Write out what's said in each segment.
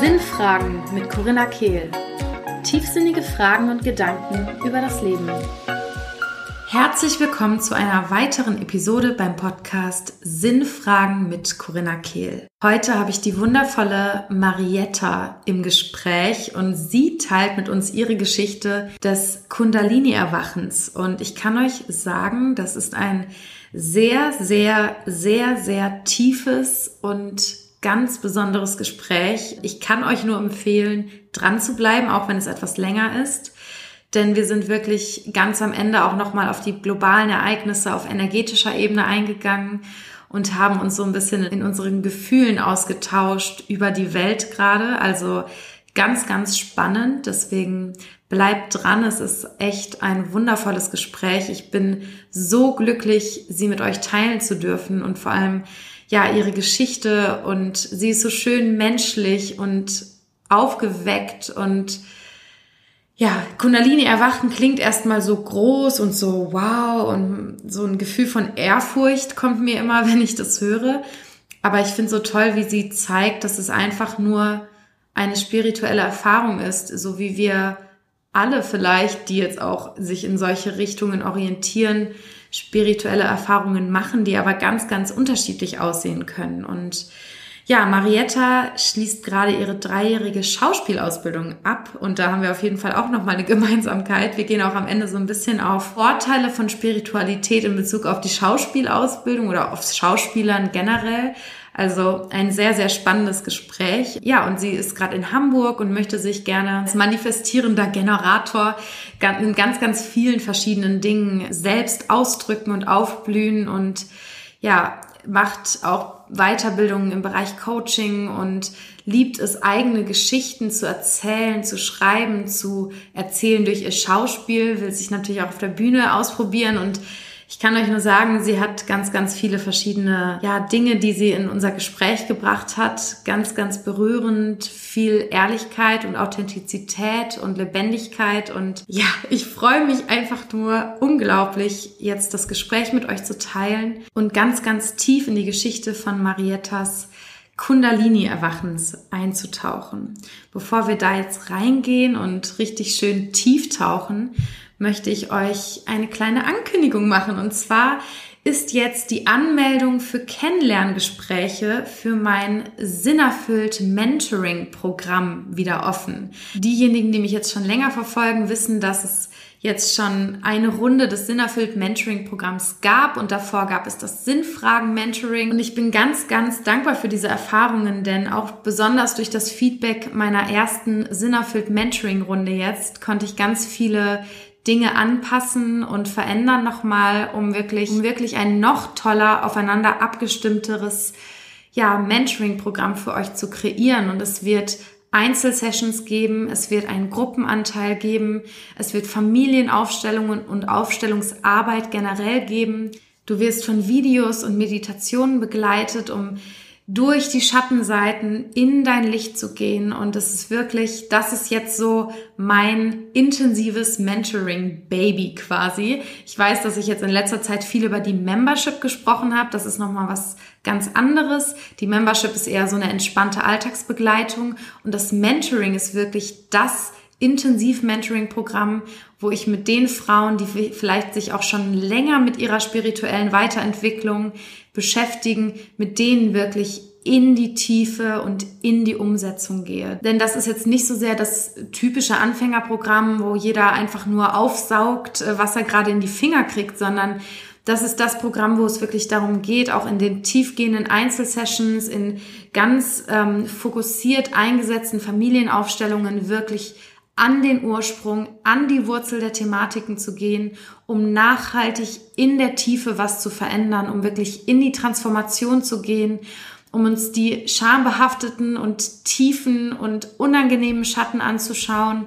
Sinnfragen mit Corinna Kehl. Tiefsinnige Fragen und Gedanken über das Leben. Herzlich willkommen zu einer weiteren Episode beim Podcast Sinnfragen mit Corinna Kehl. Heute habe ich die wundervolle Marietta im Gespräch und sie teilt mit uns ihre Geschichte des Kundalini-Erwachens. Und ich kann euch sagen, das ist ein sehr, sehr, sehr, sehr tiefes und ganz besonderes Gespräch. Ich kann euch nur empfehlen, dran zu bleiben, auch wenn es etwas länger ist. Denn wir sind wirklich ganz am Ende auch nochmal auf die globalen Ereignisse auf energetischer Ebene eingegangen und haben uns so ein bisschen in unseren Gefühlen ausgetauscht über die Welt gerade. Also ganz, ganz spannend. Deswegen bleibt dran. Es ist echt ein wundervolles Gespräch. Ich bin so glücklich, sie mit euch teilen zu dürfen und vor allem ja, ihre Geschichte und sie ist so schön menschlich und aufgeweckt und ja, Kundalini erwachen klingt erstmal so groß und so wow und so ein Gefühl von Ehrfurcht kommt mir immer, wenn ich das höre. Aber ich finde so toll, wie sie zeigt, dass es einfach nur eine spirituelle Erfahrung ist, so wie wir alle vielleicht, die jetzt auch sich in solche Richtungen orientieren, spirituelle Erfahrungen machen, die aber ganz, ganz unterschiedlich aussehen können. Und ja, Marietta schließt gerade ihre dreijährige Schauspielausbildung ab und da haben wir auf jeden Fall auch nochmal eine Gemeinsamkeit. Wir gehen auch am Ende so ein bisschen auf Vorteile von Spiritualität in Bezug auf die Schauspielausbildung oder aufs Schauspielern generell. Also ein sehr, sehr spannendes Gespräch. Ja, und sie ist gerade in Hamburg und möchte sich gerne als manifestierender Generator in ganz, ganz vielen verschiedenen Dingen selbst ausdrücken und aufblühen und ja, macht auch Weiterbildungen im Bereich Coaching und liebt es, eigene Geschichten zu erzählen, zu schreiben, zu erzählen durch ihr Schauspiel, will sich natürlich auch auf der Bühne ausprobieren und ich kann euch nur sagen, sie hat ganz, ganz viele verschiedene ja, Dinge, die sie in unser Gespräch gebracht hat. Ganz, ganz berührend, viel Ehrlichkeit und Authentizität und Lebendigkeit. Und ja, ich freue mich einfach nur unglaublich, jetzt das Gespräch mit euch zu teilen und ganz, ganz tief in die Geschichte von Mariettas Kundalini-Erwachens einzutauchen. Bevor wir da jetzt reingehen und richtig schön tief tauchen, möchte ich euch eine kleine Ankündigung machen. Und zwar ist jetzt die Anmeldung für Kennenlerngespräche für mein Sinnerfüllt Mentoring Programm wieder offen. Diejenigen, die mich jetzt schon länger verfolgen, wissen, dass es jetzt schon eine Runde des Sinnerfüllt Mentoring Programms gab und davor gab es das Sinnfragen Mentoring und ich bin ganz, ganz dankbar für diese Erfahrungen, denn auch besonders durch das Feedback meiner ersten Sinnerfüllt Mentoring Runde jetzt konnte ich ganz viele Dinge anpassen und verändern nochmal, um wirklich, um wirklich ein noch toller, aufeinander abgestimmteres, ja, Mentoring-Programm für euch zu kreieren. Und es wird Einzelsessions geben, es wird einen Gruppenanteil geben, es wird Familienaufstellungen und Aufstellungsarbeit generell geben. Du wirst von Videos und Meditationen begleitet, um durch die Schattenseiten in dein Licht zu gehen. Und es ist wirklich, das ist jetzt so mein intensives Mentoring-Baby quasi. Ich weiß, dass ich jetzt in letzter Zeit viel über die Membership gesprochen habe. Das ist nochmal was ganz anderes. Die Membership ist eher so eine entspannte Alltagsbegleitung. Und das Mentoring ist wirklich das Intensiv-Mentoring-Programm, wo ich mit den Frauen, die vielleicht sich auch schon länger mit ihrer spirituellen Weiterentwicklung beschäftigen, mit denen wirklich in die Tiefe und in die Umsetzung gehe. Denn das ist jetzt nicht so sehr das typische Anfängerprogramm, wo jeder einfach nur aufsaugt, äh, was er gerade in die Finger kriegt, sondern das ist das Programm, wo es wirklich darum geht, auch in den tiefgehenden Einzelsessions, in ganz ähm, fokussiert eingesetzten Familienaufstellungen wirklich an den Ursprung, an die Wurzel der Thematiken zu gehen, um nachhaltig in der Tiefe was zu verändern, um wirklich in die Transformation zu gehen, um uns die schambehafteten und tiefen und unangenehmen Schatten anzuschauen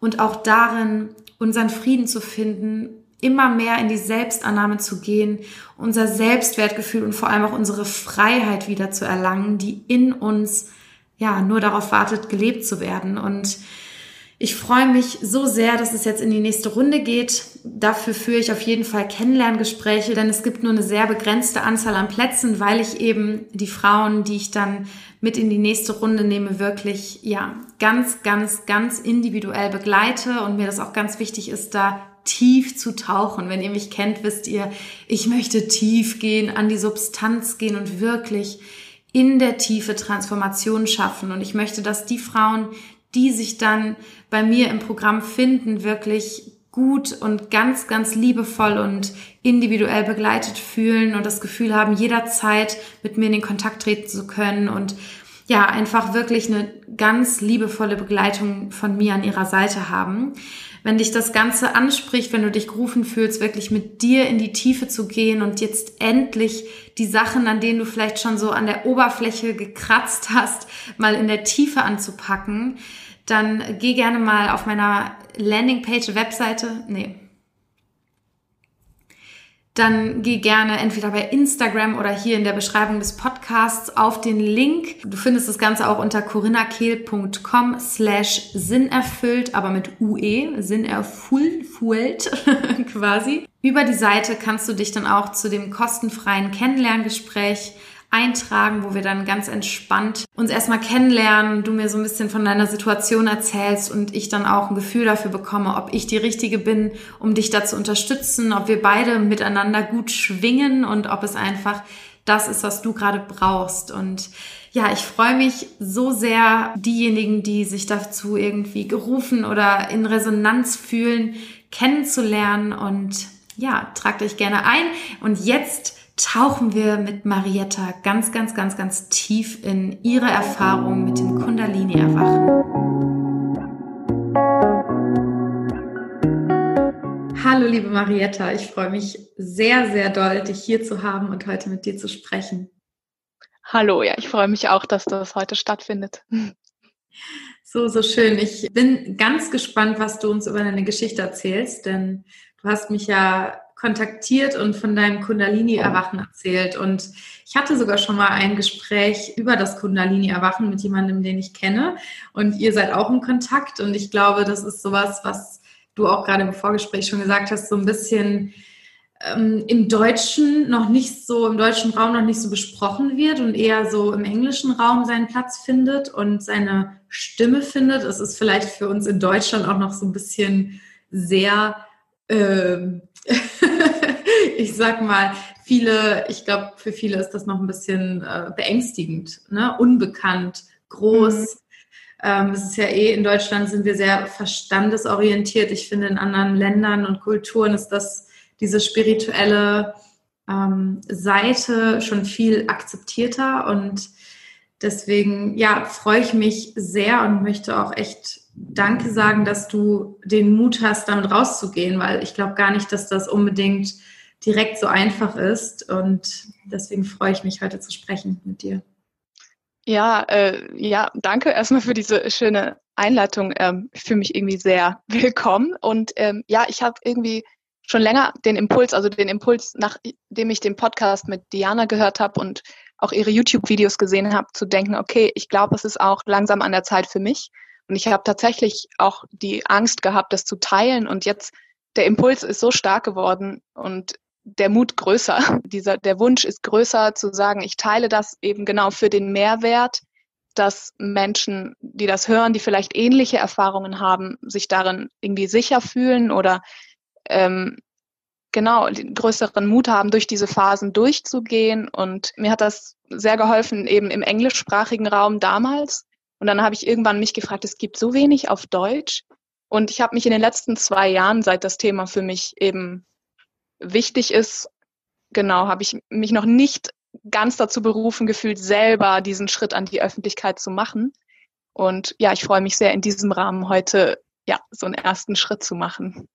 und auch darin unseren Frieden zu finden, immer mehr in die Selbstannahme zu gehen, unser Selbstwertgefühl und vor allem auch unsere Freiheit wieder zu erlangen, die in uns ja nur darauf wartet, gelebt zu werden. Und Ich freue mich so sehr, dass es jetzt in die nächste Runde geht. Dafür führe ich auf jeden Fall Kennenlerngespräche, denn es gibt nur eine sehr begrenzte Anzahl an Plätzen, weil ich eben die Frauen, die ich dann mit in die nächste Runde nehme, wirklich, ja, ganz, ganz, ganz individuell begleite und mir das auch ganz wichtig ist, da tief zu tauchen. Wenn ihr mich kennt, wisst ihr, ich möchte tief gehen, an die Substanz gehen und wirklich in der Tiefe Transformation schaffen. Und ich möchte, dass die Frauen, die sich dann bei mir im Programm finden, wirklich gut und ganz, ganz liebevoll und individuell begleitet fühlen und das Gefühl haben, jederzeit mit mir in den Kontakt treten zu können und ja, einfach wirklich eine ganz liebevolle Begleitung von mir an ihrer Seite haben. Wenn dich das Ganze anspricht, wenn du dich gerufen fühlst, wirklich mit dir in die Tiefe zu gehen und jetzt endlich die Sachen, an denen du vielleicht schon so an der Oberfläche gekratzt hast, mal in der Tiefe anzupacken, dann geh gerne mal auf meiner Landingpage, Webseite, nee, dann geh gerne entweder bei Instagram oder hier in der Beschreibung des Podcasts auf den Link. Du findest das Ganze auch unter corinnakehl.com slash sinnerfüllt, aber mit UE, sinnerfüllt quasi. Über die Seite kannst du dich dann auch zu dem kostenfreien Kennenlerngespräch eintragen, wo wir dann ganz entspannt uns erstmal kennenlernen, du mir so ein bisschen von deiner Situation erzählst und ich dann auch ein Gefühl dafür bekomme, ob ich die Richtige bin, um dich da zu unterstützen, ob wir beide miteinander gut schwingen und ob es einfach das ist, was du gerade brauchst. Und ja, ich freue mich so sehr, diejenigen, die sich dazu irgendwie gerufen oder in Resonanz fühlen, kennenzulernen. Und ja, tragt euch gerne ein. Und jetzt tauchen wir mit Marietta ganz, ganz, ganz, ganz tief in ihre Erfahrung mit dem Kundalini-Erwachen. Hallo, liebe Marietta, ich freue mich sehr, sehr doll, dich hier zu haben und heute mit dir zu sprechen. Hallo, ja, ich freue mich auch, dass das heute stattfindet. So, so schön. Ich bin ganz gespannt, was du uns über deine Geschichte erzählst, denn du hast mich ja kontaktiert und von deinem Kundalini-Erwachen erzählt. Und ich hatte sogar schon mal ein Gespräch über das Kundalini-Erwachen mit jemandem, den ich kenne. Und ihr seid auch im Kontakt. Und ich glaube, das ist sowas, was du auch gerade im Vorgespräch schon gesagt hast, so ein bisschen ähm, im Deutschen noch nicht so, im deutschen Raum noch nicht so besprochen wird und eher so im englischen Raum seinen Platz findet und seine Stimme findet. Es ist vielleicht für uns in Deutschland auch noch so ein bisschen sehr ähm, ich sag mal, viele, ich glaube, für viele ist das noch ein bisschen äh, beängstigend, ne? unbekannt, groß. Mhm. Ähm, es ist ja eh, in Deutschland sind wir sehr verstandesorientiert. Ich finde, in anderen Ländern und Kulturen ist das, diese spirituelle ähm, Seite schon viel akzeptierter und deswegen, ja, freue ich mich sehr und möchte auch echt Danke sagen, dass du den Mut hast, damit rauszugehen, weil ich glaube gar nicht, dass das unbedingt direkt so einfach ist. Und deswegen freue ich mich, heute zu sprechen mit dir. Ja, äh, ja, danke erstmal für diese schöne Einleitung. Ähm, ich fühle mich irgendwie sehr willkommen. Und ähm, ja, ich habe irgendwie schon länger den Impuls, also den Impuls, nachdem ich den Podcast mit Diana gehört habe und auch ihre YouTube-Videos gesehen habe, zu denken, okay, ich glaube, es ist auch langsam an der Zeit für mich. Und ich habe tatsächlich auch die Angst gehabt, das zu teilen. Und jetzt der Impuls ist so stark geworden und der Mut größer. Dieser, der Wunsch ist größer zu sagen, ich teile das eben genau für den Mehrwert, dass Menschen, die das hören, die vielleicht ähnliche Erfahrungen haben, sich darin irgendwie sicher fühlen oder ähm, genau größeren Mut haben, durch diese Phasen durchzugehen. Und mir hat das sehr geholfen, eben im englischsprachigen Raum damals, und dann habe ich irgendwann mich gefragt, es gibt so wenig auf Deutsch. Und ich habe mich in den letzten zwei Jahren, seit das Thema für mich eben wichtig ist, genau, habe ich mich noch nicht ganz dazu berufen gefühlt, selber diesen Schritt an die Öffentlichkeit zu machen. Und ja, ich freue mich sehr, in diesem Rahmen heute ja so einen ersten Schritt zu machen.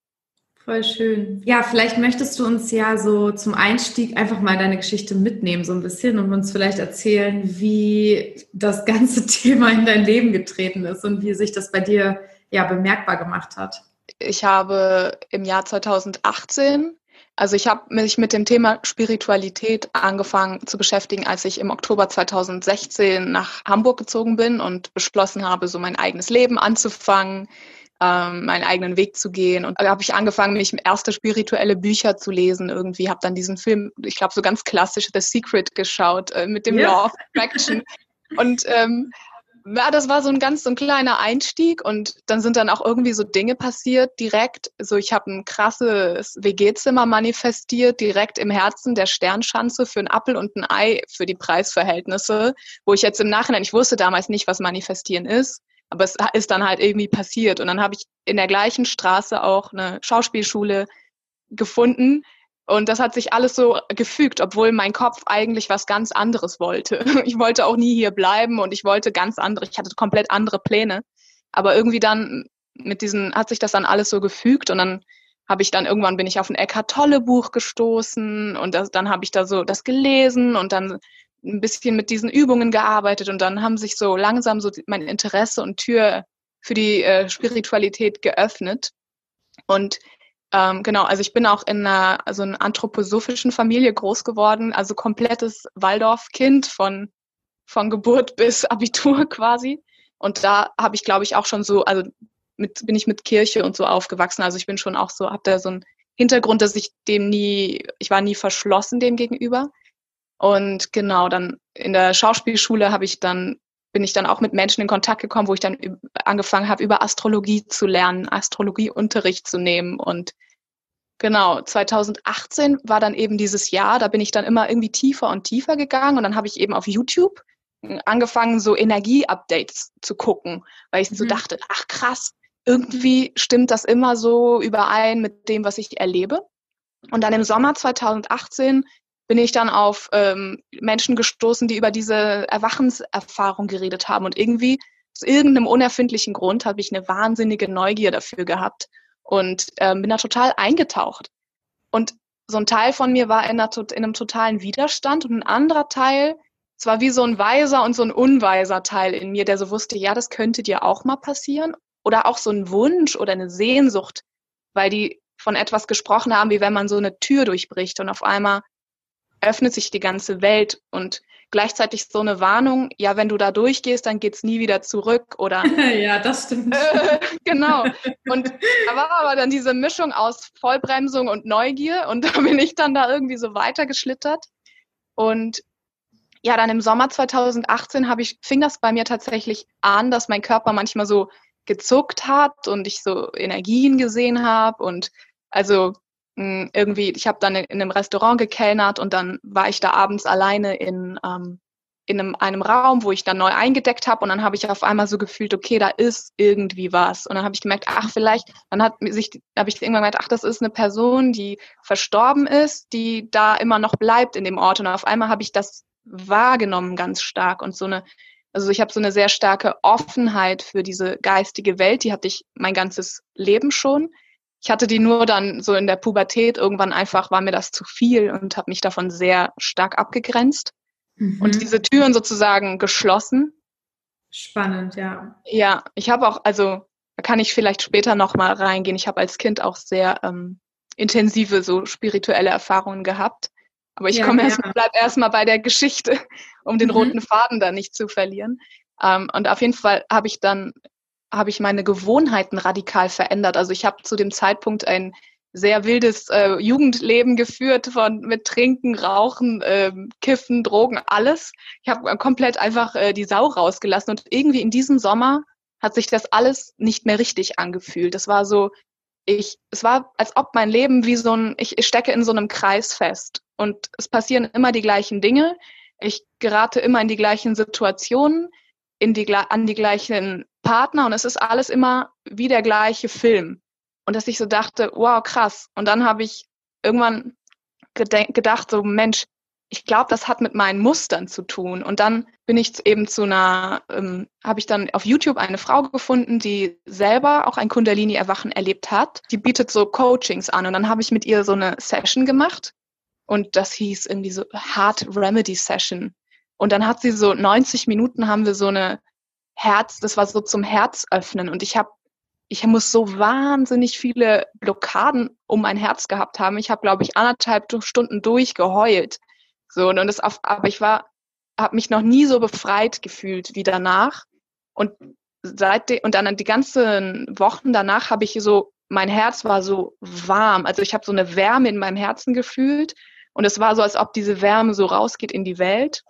Voll schön. Ja, vielleicht möchtest du uns ja so zum Einstieg einfach mal deine Geschichte mitnehmen, so ein bisschen und uns vielleicht erzählen, wie das ganze Thema in dein Leben getreten ist und wie sich das bei dir ja bemerkbar gemacht hat. Ich habe im Jahr 2018, also ich habe mich mit dem Thema Spiritualität angefangen zu beschäftigen, als ich im Oktober 2016 nach Hamburg gezogen bin und beschlossen habe, so mein eigenes Leben anzufangen ähm, meinen eigenen Weg zu gehen. Und da habe ich angefangen, mich erste spirituelle Bücher zu lesen. Irgendwie habe dann diesen Film, ich glaube, so ganz klassisch The Secret geschaut äh, mit dem ja. Law of Attraction. Und ähm, ja, das war so ein ganz so ein kleiner Einstieg und dann sind dann auch irgendwie so Dinge passiert direkt. So ich habe ein krasses WG-Zimmer manifestiert direkt im Herzen der Sternschanze für ein Appel und ein Ei für die Preisverhältnisse, wo ich jetzt im Nachhinein, ich wusste damals nicht, was manifestieren ist, aber es ist dann halt irgendwie passiert und dann habe ich in der gleichen Straße auch eine Schauspielschule gefunden, und das hat sich alles so gefügt, obwohl mein Kopf eigentlich was ganz anderes wollte. Ich wollte auch nie hier bleiben und ich wollte ganz andere, ich hatte komplett andere Pläne. Aber irgendwie dann mit diesen, hat sich das dann alles so gefügt und dann habe ich dann irgendwann bin ich auf ein Eckhart Tolle Buch gestoßen und das, dann habe ich da so das gelesen und dann ein bisschen mit diesen Übungen gearbeitet und dann haben sich so langsam so mein Interesse und Tür für die äh, Spiritualität geöffnet. Und ähm, genau, also ich bin auch in einer, also einer anthroposophischen Familie groß geworden, also komplettes Waldorf-Kind von, von Geburt bis Abitur quasi. Und da habe ich, glaube ich, auch schon so, also mit, bin ich mit Kirche und so aufgewachsen. Also ich bin schon auch so, habe da so einen Hintergrund, dass ich dem nie, ich war nie verschlossen dem gegenüber. Und genau, dann in der Schauspielschule habe ich dann bin ich dann auch mit Menschen in Kontakt gekommen, wo ich dann angefangen habe, über Astrologie zu lernen, Astrologieunterricht zu nehmen. Und genau, 2018 war dann eben dieses Jahr, da bin ich dann immer irgendwie tiefer und tiefer gegangen und dann habe ich eben auf YouTube angefangen, so Energie-Updates zu gucken, weil ich mhm. so dachte, ach krass, irgendwie stimmt das immer so überein mit dem, was ich erlebe. Und dann im Sommer 2018 bin ich dann auf ähm, Menschen gestoßen, die über diese Erwachenserfahrung geredet haben. Und irgendwie, aus irgendeinem unerfindlichen Grund, habe ich eine wahnsinnige Neugier dafür gehabt und ähm, bin da total eingetaucht. Und so ein Teil von mir war in, einer, in einem totalen Widerstand und ein anderer Teil, es war wie so ein weiser und so ein unweiser Teil in mir, der so wusste, ja, das könnte dir auch mal passieren. Oder auch so ein Wunsch oder eine Sehnsucht, weil die von etwas gesprochen haben, wie wenn man so eine Tür durchbricht und auf einmal öffnet sich die ganze Welt und gleichzeitig so eine Warnung, ja, wenn du da durchgehst, dann geht's nie wieder zurück oder Ja, das stimmt. Äh, genau. Und da war aber dann diese Mischung aus Vollbremsung und Neugier und da bin ich dann da irgendwie so weitergeschlittert und ja, dann im Sommer 2018 habe ich fing das bei mir tatsächlich an, dass mein Körper manchmal so gezuckt hat und ich so Energien gesehen habe und also hm, irgendwie, ich habe dann in einem Restaurant gekellnert und dann war ich da abends alleine in, ähm, in einem, einem Raum, wo ich dann neu eingedeckt habe und dann habe ich auf einmal so gefühlt, okay, da ist irgendwie was. Und dann habe ich gemerkt, ach, vielleicht, dann hat sich, habe ich irgendwann gemerkt, ach, das ist eine Person, die verstorben ist, die da immer noch bleibt in dem Ort. Und auf einmal habe ich das wahrgenommen ganz stark und so eine, also ich habe so eine sehr starke Offenheit für diese geistige Welt, die hatte ich mein ganzes Leben schon ich hatte die nur dann so in der Pubertät, irgendwann einfach war mir das zu viel und habe mich davon sehr stark abgegrenzt mhm. und diese Türen sozusagen geschlossen. Spannend, ja. Ja, ich habe auch, also da kann ich vielleicht später nochmal reingehen. Ich habe als Kind auch sehr ähm, intensive so spirituelle Erfahrungen gehabt. Aber ich ja, komme erst, ja. bleib erstmal bei der Geschichte, um den mhm. roten Faden da nicht zu verlieren. Ähm, und auf jeden Fall habe ich dann habe ich meine Gewohnheiten radikal verändert. Also ich habe zu dem Zeitpunkt ein sehr wildes äh, Jugendleben geführt von mit Trinken, Rauchen, äh, Kiffen, Drogen, alles. Ich habe komplett einfach äh, die Sau rausgelassen und irgendwie in diesem Sommer hat sich das alles nicht mehr richtig angefühlt. Das war so, ich, es war, als ob mein Leben wie so ein, ich, ich stecke in so einem Kreis fest und es passieren immer die gleichen Dinge. Ich gerate immer in die gleichen Situationen, in die, an die gleichen Partner und es ist alles immer wie der gleiche Film. Und dass ich so dachte, wow, krass. Und dann habe ich irgendwann gedacht, so Mensch, ich glaube, das hat mit meinen Mustern zu tun. Und dann bin ich eben zu einer, ähm, habe ich dann auf YouTube eine Frau gefunden, die selber auch ein Kundalini-Erwachen erlebt hat. Die bietet so Coachings an. Und dann habe ich mit ihr so eine Session gemacht. Und das hieß irgendwie so Heart Remedy Session. Und dann hat sie so 90 Minuten haben wir so eine Herz, das war so zum Herz öffnen und ich habe ich muss so wahnsinnig viele Blockaden um mein Herz gehabt haben. Ich habe, glaube ich, anderthalb Stunden durchgeheult. So, und das auf, aber ich war, habe mich noch nie so befreit gefühlt wie danach. Und seitdem, und dann die ganzen Wochen danach habe ich so, mein Herz war so warm. Also ich habe so eine Wärme in meinem Herzen gefühlt. Und es war so, als ob diese Wärme so rausgeht in die Welt.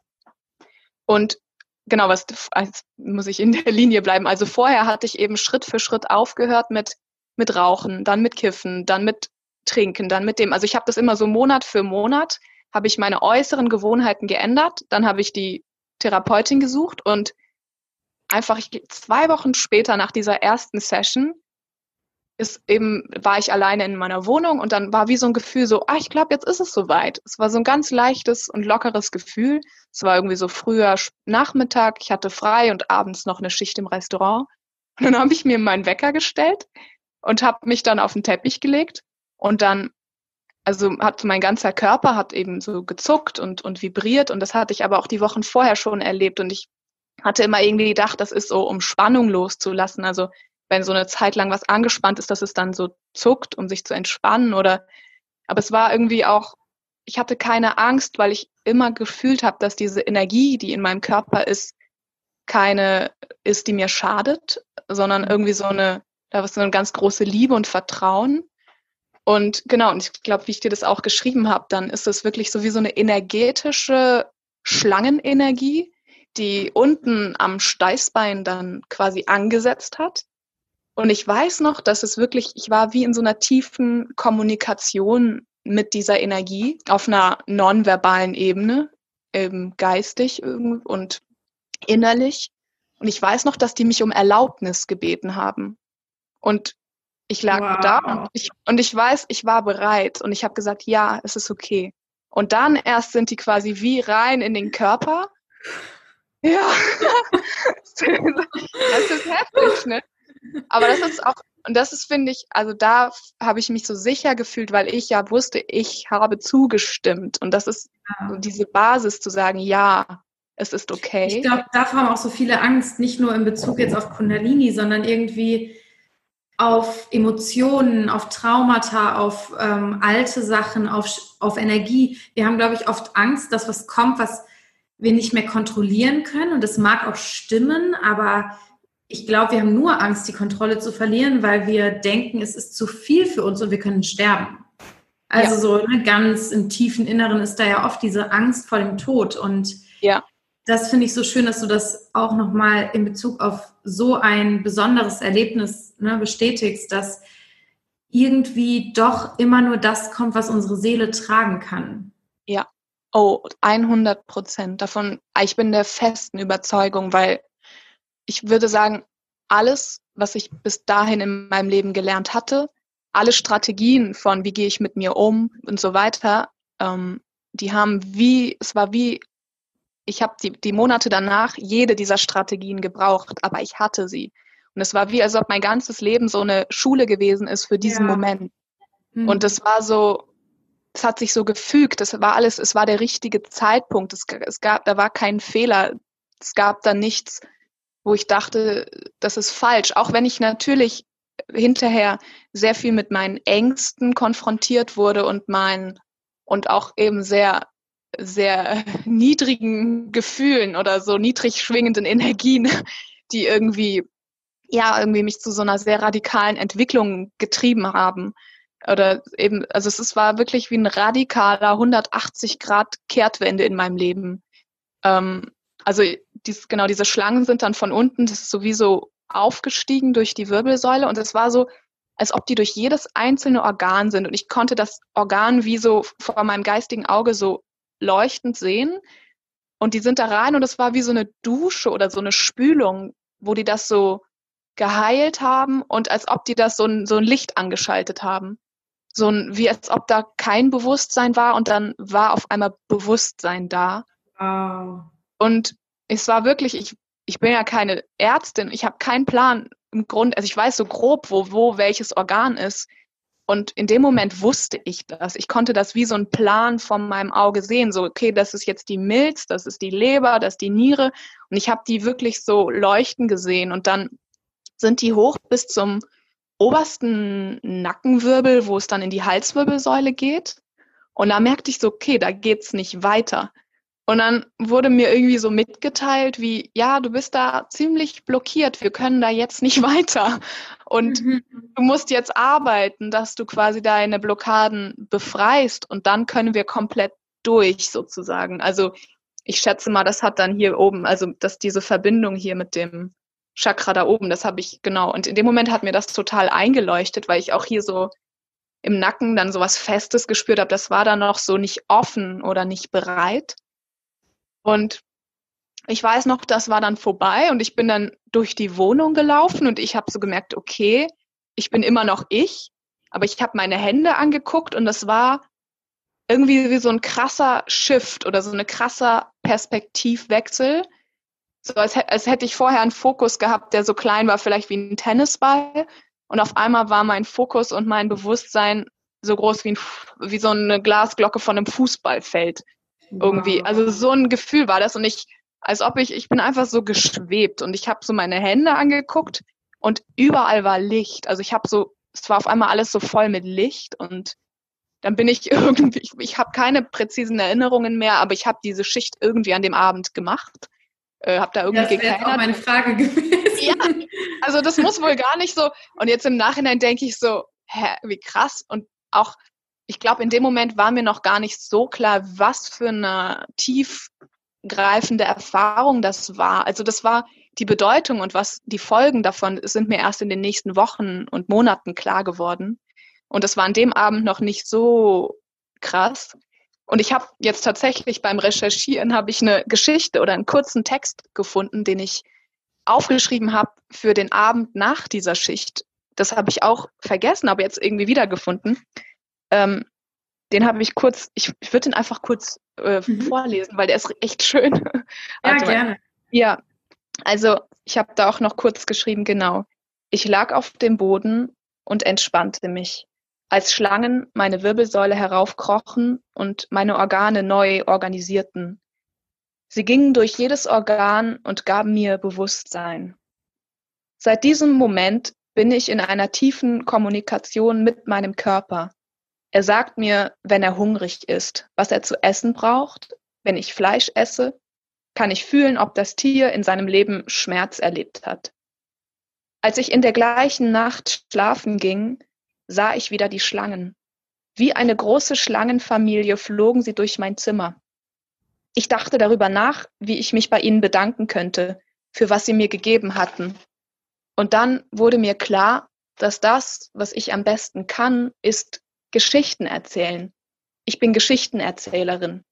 Und genau, was jetzt muss ich in der Linie bleiben. Also vorher hatte ich eben Schritt für Schritt aufgehört mit, mit Rauchen, dann mit Kiffen, dann mit Trinken, dann mit dem. Also ich habe das immer so Monat für Monat, habe ich meine äußeren Gewohnheiten geändert. Dann habe ich die Therapeutin gesucht und einfach zwei Wochen später nach dieser ersten Session ist eben, war ich alleine in meiner Wohnung und dann war wie so ein Gefühl so, ah, ich glaube, jetzt ist es soweit. Es war so ein ganz leichtes und lockeres Gefühl. Es war irgendwie so früher Nachmittag, ich hatte frei und abends noch eine Schicht im Restaurant. Und dann habe ich mir meinen Wecker gestellt und habe mich dann auf den Teppich gelegt und dann, also hat mein ganzer Körper hat eben so gezuckt und, und vibriert und das hatte ich aber auch die Wochen vorher schon erlebt und ich hatte immer irgendwie gedacht, das ist so, um Spannung loszulassen. Also wenn so eine Zeit lang was angespannt ist, dass es dann so zuckt, um sich zu entspannen oder aber es war irgendwie auch, ich hatte keine Angst, weil ich immer gefühlt habe, dass diese Energie, die in meinem Körper ist, keine ist, die mir schadet, sondern irgendwie so eine, da war so eine ganz große Liebe und Vertrauen. Und genau, und ich glaube, wie ich dir das auch geschrieben habe, dann ist es wirklich so wie so eine energetische Schlangenenergie, die unten am Steißbein dann quasi angesetzt hat und ich weiß noch, dass es wirklich, ich war wie in so einer tiefen Kommunikation mit dieser Energie auf einer nonverbalen Ebene, eben geistig und innerlich. Und ich weiß noch, dass die mich um Erlaubnis gebeten haben. Und ich lag wow. da und ich, und ich weiß, ich war bereit und ich habe gesagt, ja, es ist okay. Und dann erst sind die quasi wie rein in den Körper. Ja, das ist heftig, ne? Aber das ist auch, und das ist, finde ich, also da habe ich mich so sicher gefühlt, weil ich ja wusste, ich habe zugestimmt. Und das ist ja. diese Basis zu sagen, ja, es ist okay. Ich glaube, davor haben auch so viele Angst, nicht nur in Bezug jetzt auf Kundalini, sondern irgendwie auf Emotionen, auf Traumata, auf ähm, alte Sachen, auf, auf Energie. Wir haben, glaube ich, oft Angst, dass was kommt, was wir nicht mehr kontrollieren können. Und das mag auch stimmen, aber ich glaube, wir haben nur Angst, die Kontrolle zu verlieren, weil wir denken, es ist zu viel für uns und wir können sterben. Also ja. so ne, ganz im tiefen Inneren ist da ja oft diese Angst vor dem Tod. Und ja. das finde ich so schön, dass du das auch nochmal in Bezug auf so ein besonderes Erlebnis ne, bestätigst, dass irgendwie doch immer nur das kommt, was unsere Seele tragen kann. Ja, oh, 100 Prozent davon. Ich bin der festen Überzeugung, weil ich würde sagen, alles, was ich bis dahin in meinem Leben gelernt hatte, alle Strategien von wie gehe ich mit mir um und so weiter, ähm, die haben wie, es war wie, ich habe die, die Monate danach jede dieser Strategien gebraucht, aber ich hatte sie. Und es war wie, als ob mein ganzes Leben so eine Schule gewesen ist für diesen ja. Moment. Mhm. Und es war so, es hat sich so gefügt, das war alles, es war der richtige Zeitpunkt, es, es gab, da war kein Fehler, es gab da nichts, wo ich dachte, das ist falsch. Auch wenn ich natürlich hinterher sehr viel mit meinen Ängsten konfrontiert wurde und meinen und auch eben sehr sehr niedrigen Gefühlen oder so niedrig schwingenden Energien, die irgendwie ja irgendwie mich zu so einer sehr radikalen Entwicklung getrieben haben oder eben also es war wirklich wie ein radikaler 180 Grad Kehrtwende in meinem Leben. Ähm, also dies, genau, diese Schlangen sind dann von unten, das ist sowieso aufgestiegen durch die Wirbelsäule und es war so, als ob die durch jedes einzelne Organ sind und ich konnte das Organ wie so vor meinem geistigen Auge so leuchtend sehen und die sind da rein und es war wie so eine Dusche oder so eine Spülung, wo die das so geheilt haben und als ob die das so ein, so ein Licht angeschaltet haben. So ein, wie als ob da kein Bewusstsein war und dann war auf einmal Bewusstsein da. Wow. Und es war wirklich, ich, ich bin ja keine Ärztin, ich habe keinen Plan im Grund, also ich weiß so grob, wo, wo welches Organ ist. Und in dem Moment wusste ich das. Ich konnte das wie so ein Plan von meinem Auge sehen. So, okay, das ist jetzt die Milz, das ist die Leber, das ist die Niere. Und ich habe die wirklich so leuchten gesehen. Und dann sind die hoch bis zum obersten Nackenwirbel, wo es dann in die Halswirbelsäule geht. Und da merkte ich so, okay, da geht's nicht weiter. Und dann wurde mir irgendwie so mitgeteilt, wie, ja, du bist da ziemlich blockiert, wir können da jetzt nicht weiter. Und mhm. du musst jetzt arbeiten, dass du quasi deine Blockaden befreist und dann können wir komplett durch sozusagen. Also ich schätze mal, das hat dann hier oben, also dass diese Verbindung hier mit dem Chakra da oben, das habe ich genau. Und in dem Moment hat mir das total eingeleuchtet, weil ich auch hier so im Nacken dann so was Festes gespürt habe. Das war dann noch so nicht offen oder nicht bereit. Und ich weiß noch, das war dann vorbei und ich bin dann durch die Wohnung gelaufen und ich habe so gemerkt, okay, ich bin immer noch ich, aber ich habe meine Hände angeguckt und das war irgendwie wie so ein krasser Shift oder so eine krasser Perspektivwechsel. So als, als hätte ich vorher einen Fokus gehabt, der so klein war, vielleicht wie ein Tennisball. Und auf einmal war mein Fokus und mein Bewusstsein so groß wie, ein, wie so eine Glasglocke von einem Fußballfeld irgendwie. Also so ein Gefühl war das und ich, als ob ich, ich bin einfach so geschwebt und ich habe so meine Hände angeguckt und überall war Licht. Also ich habe so, es war auf einmal alles so voll mit Licht und dann bin ich irgendwie, ich, ich habe keine präzisen Erinnerungen mehr, aber ich habe diese Schicht irgendwie an dem Abend gemacht. Äh, habe da irgendwie das wäre auch meine Frage gewesen. Ja, also das muss wohl gar nicht so. Und jetzt im Nachhinein denke ich so, hä, wie krass. Und auch ich glaube, in dem Moment war mir noch gar nicht so klar, was für eine tiefgreifende Erfahrung das war. Also das war die Bedeutung und was die Folgen davon sind mir erst in den nächsten Wochen und Monaten klar geworden. Und das war an dem Abend noch nicht so krass. Und ich habe jetzt tatsächlich beim Recherchieren habe ich eine Geschichte oder einen kurzen Text gefunden, den ich aufgeschrieben habe für den Abend nach dieser Schicht. Das habe ich auch vergessen, aber jetzt irgendwie wiedergefunden. Ähm, den habe ich kurz, ich, ich würde den einfach kurz äh, mhm. vorlesen, weil der ist echt schön. Ja, also, gerne. Ja, also ich habe da auch noch kurz geschrieben, genau. Ich lag auf dem Boden und entspannte mich, als Schlangen meine Wirbelsäule heraufkrochen und meine Organe neu organisierten. Sie gingen durch jedes Organ und gaben mir Bewusstsein. Seit diesem Moment bin ich in einer tiefen Kommunikation mit meinem Körper. Er sagt mir, wenn er hungrig ist, was er zu essen braucht. Wenn ich Fleisch esse, kann ich fühlen, ob das Tier in seinem Leben Schmerz erlebt hat. Als ich in der gleichen Nacht schlafen ging, sah ich wieder die Schlangen. Wie eine große Schlangenfamilie flogen sie durch mein Zimmer. Ich dachte darüber nach, wie ich mich bei ihnen bedanken könnte, für was sie mir gegeben hatten. Und dann wurde mir klar, dass das, was ich am besten kann, ist Geschichten erzählen. Ich bin Geschichtenerzählerin.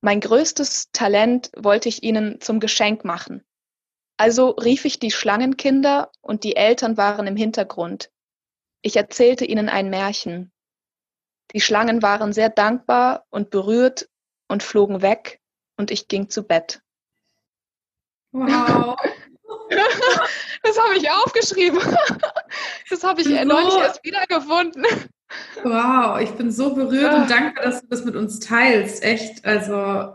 Mein größtes Talent wollte ich ihnen zum Geschenk machen. Also rief ich die Schlangenkinder und die Eltern waren im Hintergrund. Ich erzählte ihnen ein Märchen. Die Schlangen waren sehr dankbar und berührt und flogen weg und ich ging zu Bett. Wow. Das habe ich aufgeschrieben. Das habe ich so. neulich erst wiedergefunden. Wow, ich bin so berührt ja. und dankbar, dass du das mit uns teilst. Echt, also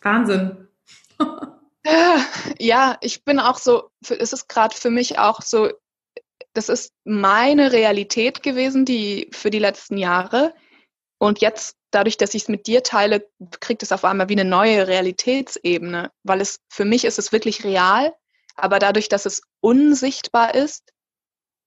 Wahnsinn. Ja, ich bin auch so, es ist gerade für mich auch so, das ist meine Realität gewesen, die für die letzten Jahre. Und jetzt, dadurch, dass ich es mit dir teile, kriegt es auf einmal wie eine neue Realitätsebene, weil es für mich ist es wirklich real, aber dadurch, dass es unsichtbar ist,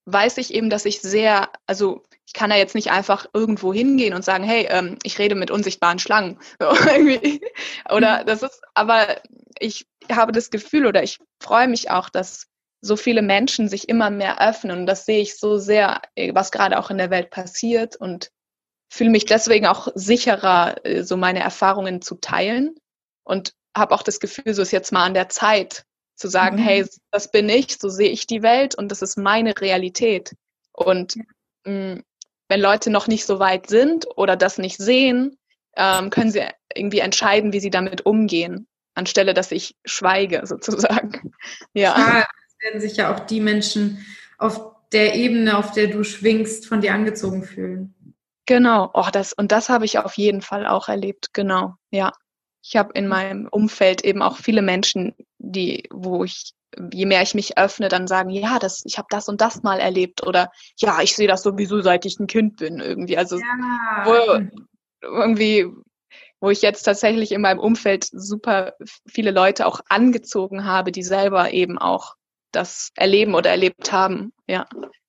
weiß ich eben, dass ich sehr, also ich kann da jetzt nicht einfach irgendwo hingehen und sagen, hey, ähm, ich rede mit unsichtbaren Schlangen. oder mhm. das ist, aber ich habe das Gefühl oder ich freue mich auch, dass so viele Menschen sich immer mehr öffnen. Und das sehe ich so sehr, äh, was gerade auch in der Welt passiert und fühle mich deswegen auch sicherer, äh, so meine Erfahrungen zu teilen und habe auch das Gefühl, so ist jetzt mal an der Zeit, zu sagen, mhm. hey, das bin ich, so sehe ich die Welt und das ist meine Realität. Und mh, mm, wenn Leute noch nicht so weit sind oder das nicht sehen, ähm, können sie irgendwie entscheiden, wie sie damit umgehen, anstelle dass ich schweige sozusagen. Ja. es werden sich ja auch die Menschen auf der Ebene, auf der du schwingst, von dir angezogen fühlen. Genau, oh, das, und das habe ich auf jeden Fall auch erlebt, genau, ja. Ich habe in meinem Umfeld eben auch viele Menschen, die, wo ich, je mehr ich mich öffne, dann sagen, ja, das, ich habe das und das mal erlebt oder ja, ich sehe das sowieso, seit ich ein Kind bin irgendwie. Also ja. wo irgendwie wo ich jetzt tatsächlich in meinem Umfeld super viele Leute auch angezogen habe, die selber eben auch das erleben oder erlebt haben. Ja.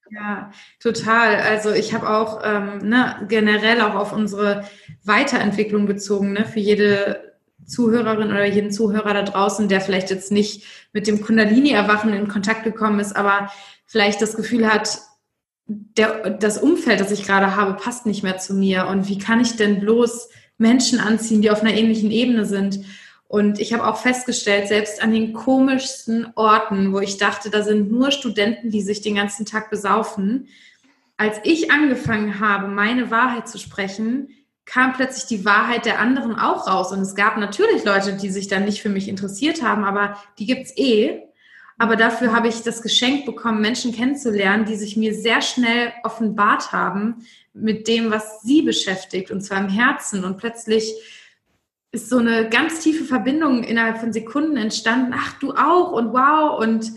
Ja, total. Also ich habe auch ähm, ne, generell auch auf unsere Weiterentwicklung bezogen, ne, für jede Zuhörerin oder jeden Zuhörer da draußen, der vielleicht jetzt nicht mit dem Kundalini-Erwachen in Kontakt gekommen ist, aber vielleicht das Gefühl hat, der, das Umfeld, das ich gerade habe, passt nicht mehr zu mir. Und wie kann ich denn bloß Menschen anziehen, die auf einer ähnlichen Ebene sind? Und ich habe auch festgestellt, selbst an den komischsten Orten, wo ich dachte, da sind nur Studenten, die sich den ganzen Tag besaufen, als ich angefangen habe, meine Wahrheit zu sprechen, kam plötzlich die Wahrheit der anderen auch raus. Und es gab natürlich Leute, die sich dann nicht für mich interessiert haben, aber die gibt's eh. Aber dafür habe ich das Geschenk bekommen, Menschen kennenzulernen, die sich mir sehr schnell offenbart haben mit dem, was sie beschäftigt, und zwar im Herzen. Und plötzlich ist so eine ganz tiefe Verbindung innerhalb von Sekunden entstanden. Ach, du auch und wow. Und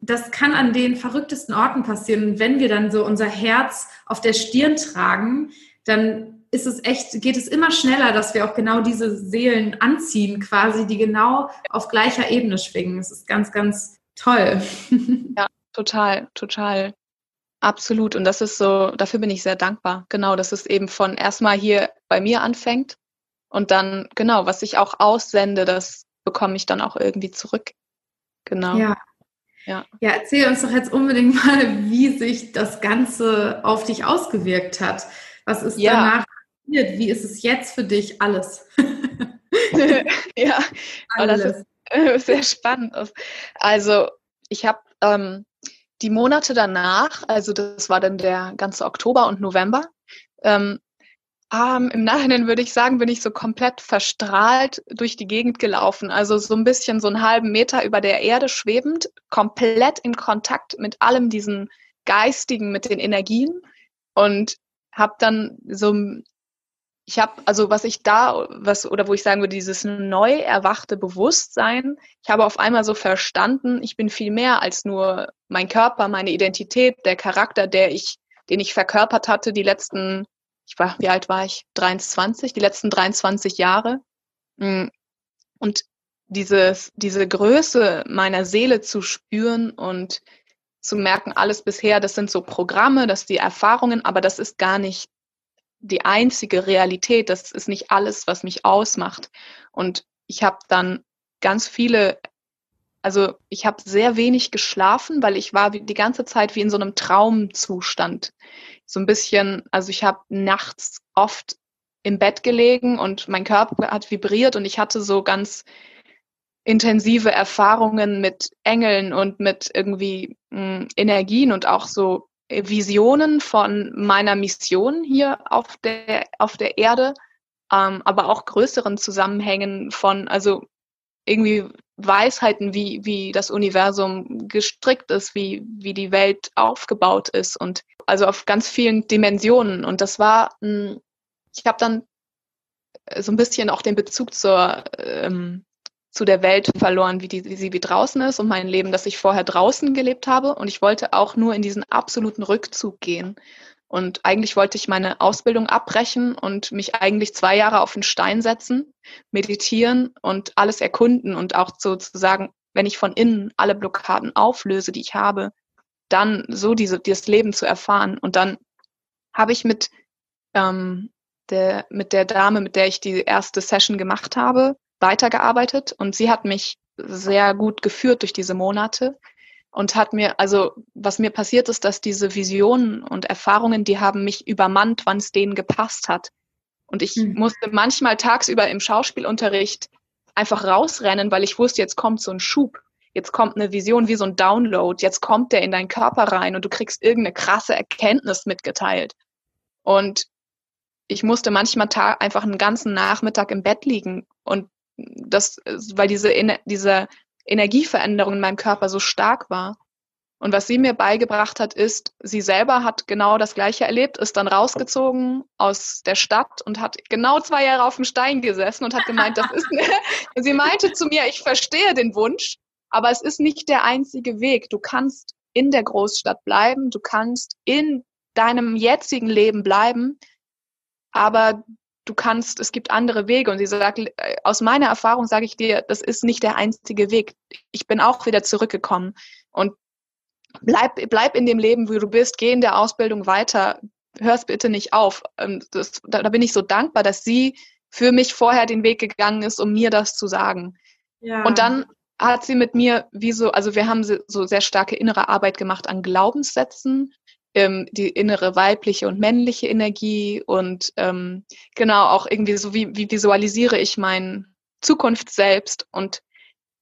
das kann an den verrücktesten Orten passieren. Und wenn wir dann so unser Herz auf der Stirn tragen, dann ist es echt, geht es immer schneller, dass wir auch genau diese Seelen anziehen, quasi, die genau auf gleicher Ebene schwingen. Es ist ganz, ganz toll. Ja, total, total. Absolut. Und das ist so, dafür bin ich sehr dankbar. Genau, dass es eben von erstmal hier bei mir anfängt und dann, genau, was ich auch aussende, das bekomme ich dann auch irgendwie zurück. Genau. Ja. Ja. ja, erzähl uns doch jetzt unbedingt mal, wie sich das Ganze auf dich ausgewirkt hat. Was ist ja. danach passiert? Wie ist es jetzt für dich? Alles. ja, alles. das ist sehr spannend. Also ich habe ähm, die Monate danach, also das war dann der ganze Oktober und November, ähm, ähm, Im Nachhinein würde ich sagen, bin ich so komplett verstrahlt durch die Gegend gelaufen. Also so ein bisschen so einen halben Meter über der Erde schwebend, komplett in Kontakt mit allem diesen Geistigen, mit den Energien und habe dann so, ich habe, also was ich da, was, oder wo ich sagen würde, dieses neu erwachte Bewusstsein, ich habe auf einmal so verstanden, ich bin viel mehr als nur mein Körper, meine Identität, der Charakter, der ich, den ich verkörpert hatte die letzten ich war, wie alt war ich? 23, die letzten 23 Jahre. Mm. Und dieses, diese Größe meiner Seele zu spüren und zu merken, alles bisher, das sind so Programme, das sind die Erfahrungen, aber das ist gar nicht die einzige Realität, das ist nicht alles, was mich ausmacht. Und ich habe dann ganz viele, also ich habe sehr wenig geschlafen, weil ich war die ganze Zeit wie in so einem Traumzustand so ein bisschen, also ich habe nachts oft im Bett gelegen und mein Körper hat vibriert und ich hatte so ganz intensive Erfahrungen mit Engeln und mit irgendwie mh, hm, Energien und auch so Visionen von meiner Mission hier auf der, auf der Erde, ähm, aber auch größeren Zusammenhängen von, also irgendwie Weisheiten, wie, wie das Universum gestrickt ist, wie, wie die Welt aufgebaut ist und also auf ganz vielen Dimensionen. Und das war, hm, ich habe dann so ein bisschen auch den Bezug zur, ähm, zu der Welt verloren, wie, die, wie sie wie draußen ist und mein Leben, das ich vorher draußen gelebt habe. Und ich wollte auch nur in diesen absoluten Rückzug gehen. Und eigentlich wollte ich meine Ausbildung abbrechen und mich eigentlich zwei Jahre auf den Stein setzen, meditieren und alles erkunden und auch sozusagen, wenn ich von innen alle Blockaden auflöse, die ich habe, dann so diese, dieses Leben zu erfahren. Und dann habe ich mit, ähm, der, mit der Dame, mit der ich die erste Session gemacht habe, weitergearbeitet und sie hat mich sehr gut geführt durch diese Monate und hat mir, also was mir passiert ist, dass diese Visionen und Erfahrungen, die haben mich übermannt, wann es denen gepasst hat. Und ich mhm. musste manchmal tagsüber im Schauspielunterricht einfach rausrennen, weil ich wusste, jetzt kommt so ein Schub, jetzt kommt eine Vision wie so ein Download, jetzt kommt der in deinen Körper rein und du kriegst irgendeine krasse Erkenntnis mitgeteilt. Und ich musste manchmal einfach einen ganzen Nachmittag im Bett liegen und das, weil diese, diese Energieveränderung in meinem Körper so stark war. Und was sie mir beigebracht hat, ist, sie selber hat genau das Gleiche erlebt, ist dann rausgezogen aus der Stadt und hat genau zwei Jahre auf dem Stein gesessen und hat gemeint, das ist, sie meinte zu mir, ich verstehe den Wunsch, aber es ist nicht der einzige Weg. Du kannst in der Großstadt bleiben, du kannst in deinem jetzigen Leben bleiben, aber du kannst, es gibt andere Wege. Und sie sagt, äh, aus meiner Erfahrung sage ich dir, das ist nicht der einzige Weg. Ich bin auch wieder zurückgekommen. Und bleib, bleib in dem Leben, wo du bist, geh in der Ausbildung weiter, hör's bitte nicht auf. Das, da, da bin ich so dankbar, dass sie für mich vorher den Weg gegangen ist, um mir das zu sagen. Ja. Und dann hat sie mit mir wie so, also wir haben so sehr starke innere Arbeit gemacht an Glaubenssätzen, ähm, die innere weibliche und männliche Energie und ähm, genau auch irgendwie so, wie, wie visualisiere ich mein Zukunft selbst. Und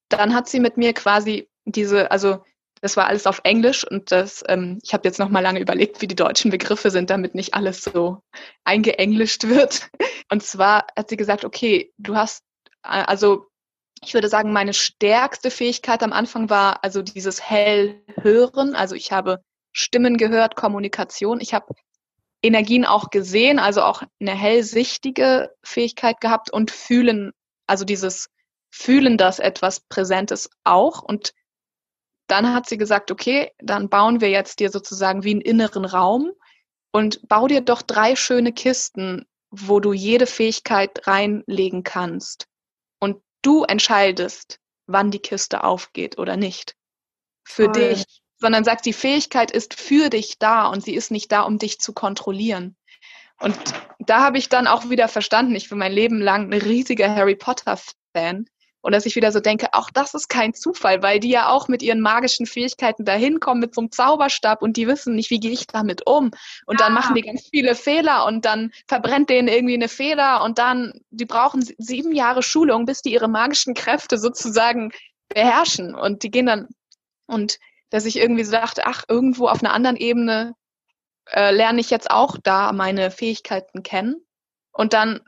dann hat sie mit mir quasi diese, also das war alles auf Englisch und das, ähm, ich habe jetzt noch mal lange überlegt, wie die deutschen Begriffe sind, damit nicht alles so eingeenglischt wird. Und zwar hat sie gesagt, okay, du hast, äh, also ich würde sagen, meine stärkste Fähigkeit am Anfang war also dieses Hellhören. Also ich habe Stimmen gehört, Kommunikation. Ich habe Energien auch gesehen, also auch eine hellsichtige Fähigkeit gehabt und fühlen, also dieses Fühlen, dass etwas präsent ist auch. Und dann hat sie gesagt, okay, dann bauen wir jetzt dir sozusagen wie einen inneren Raum und bau dir doch drei schöne Kisten, wo du jede Fähigkeit reinlegen kannst. Und du entscheidest, wann die Kiste aufgeht oder nicht. Für Toll. dich. Sondern sagt, die Fähigkeit ist für dich da und sie ist nicht da, um dich zu kontrollieren. Und da habe ich dann auch wieder verstanden, ich bin mein Leben lang ein riesiger Harry Potter-Fan. Und dass ich wieder so denke, auch das ist kein Zufall, weil die ja auch mit ihren magischen Fähigkeiten dahin kommen mit so einem Zauberstab und die wissen nicht, wie gehe ich damit um. Und ja. dann machen die ganz viele Fehler und dann verbrennt denen irgendwie eine Feder und dann, die brauchen sieben Jahre Schulung, bis die ihre magischen Kräfte sozusagen beherrschen. Und die gehen dann, und dass ich irgendwie so dachte, ach, irgendwo auf einer anderen Ebene äh, lerne ich jetzt auch da meine Fähigkeiten kennen. Und dann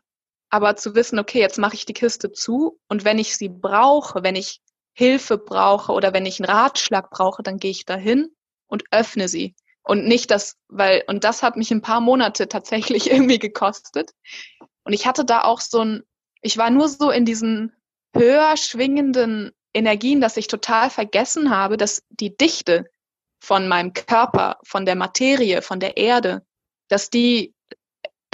aber zu wissen, okay, jetzt mache ich die Kiste zu und wenn ich sie brauche, wenn ich Hilfe brauche oder wenn ich einen Ratschlag brauche, dann gehe ich dahin und öffne sie. Und nicht das, weil, und das hat mich ein paar Monate tatsächlich irgendwie gekostet. Und ich hatte da auch so ein, ich war nur so in diesen höher schwingenden Energien, dass ich total vergessen habe, dass die Dichte von meinem Körper, von der Materie, von der Erde, dass die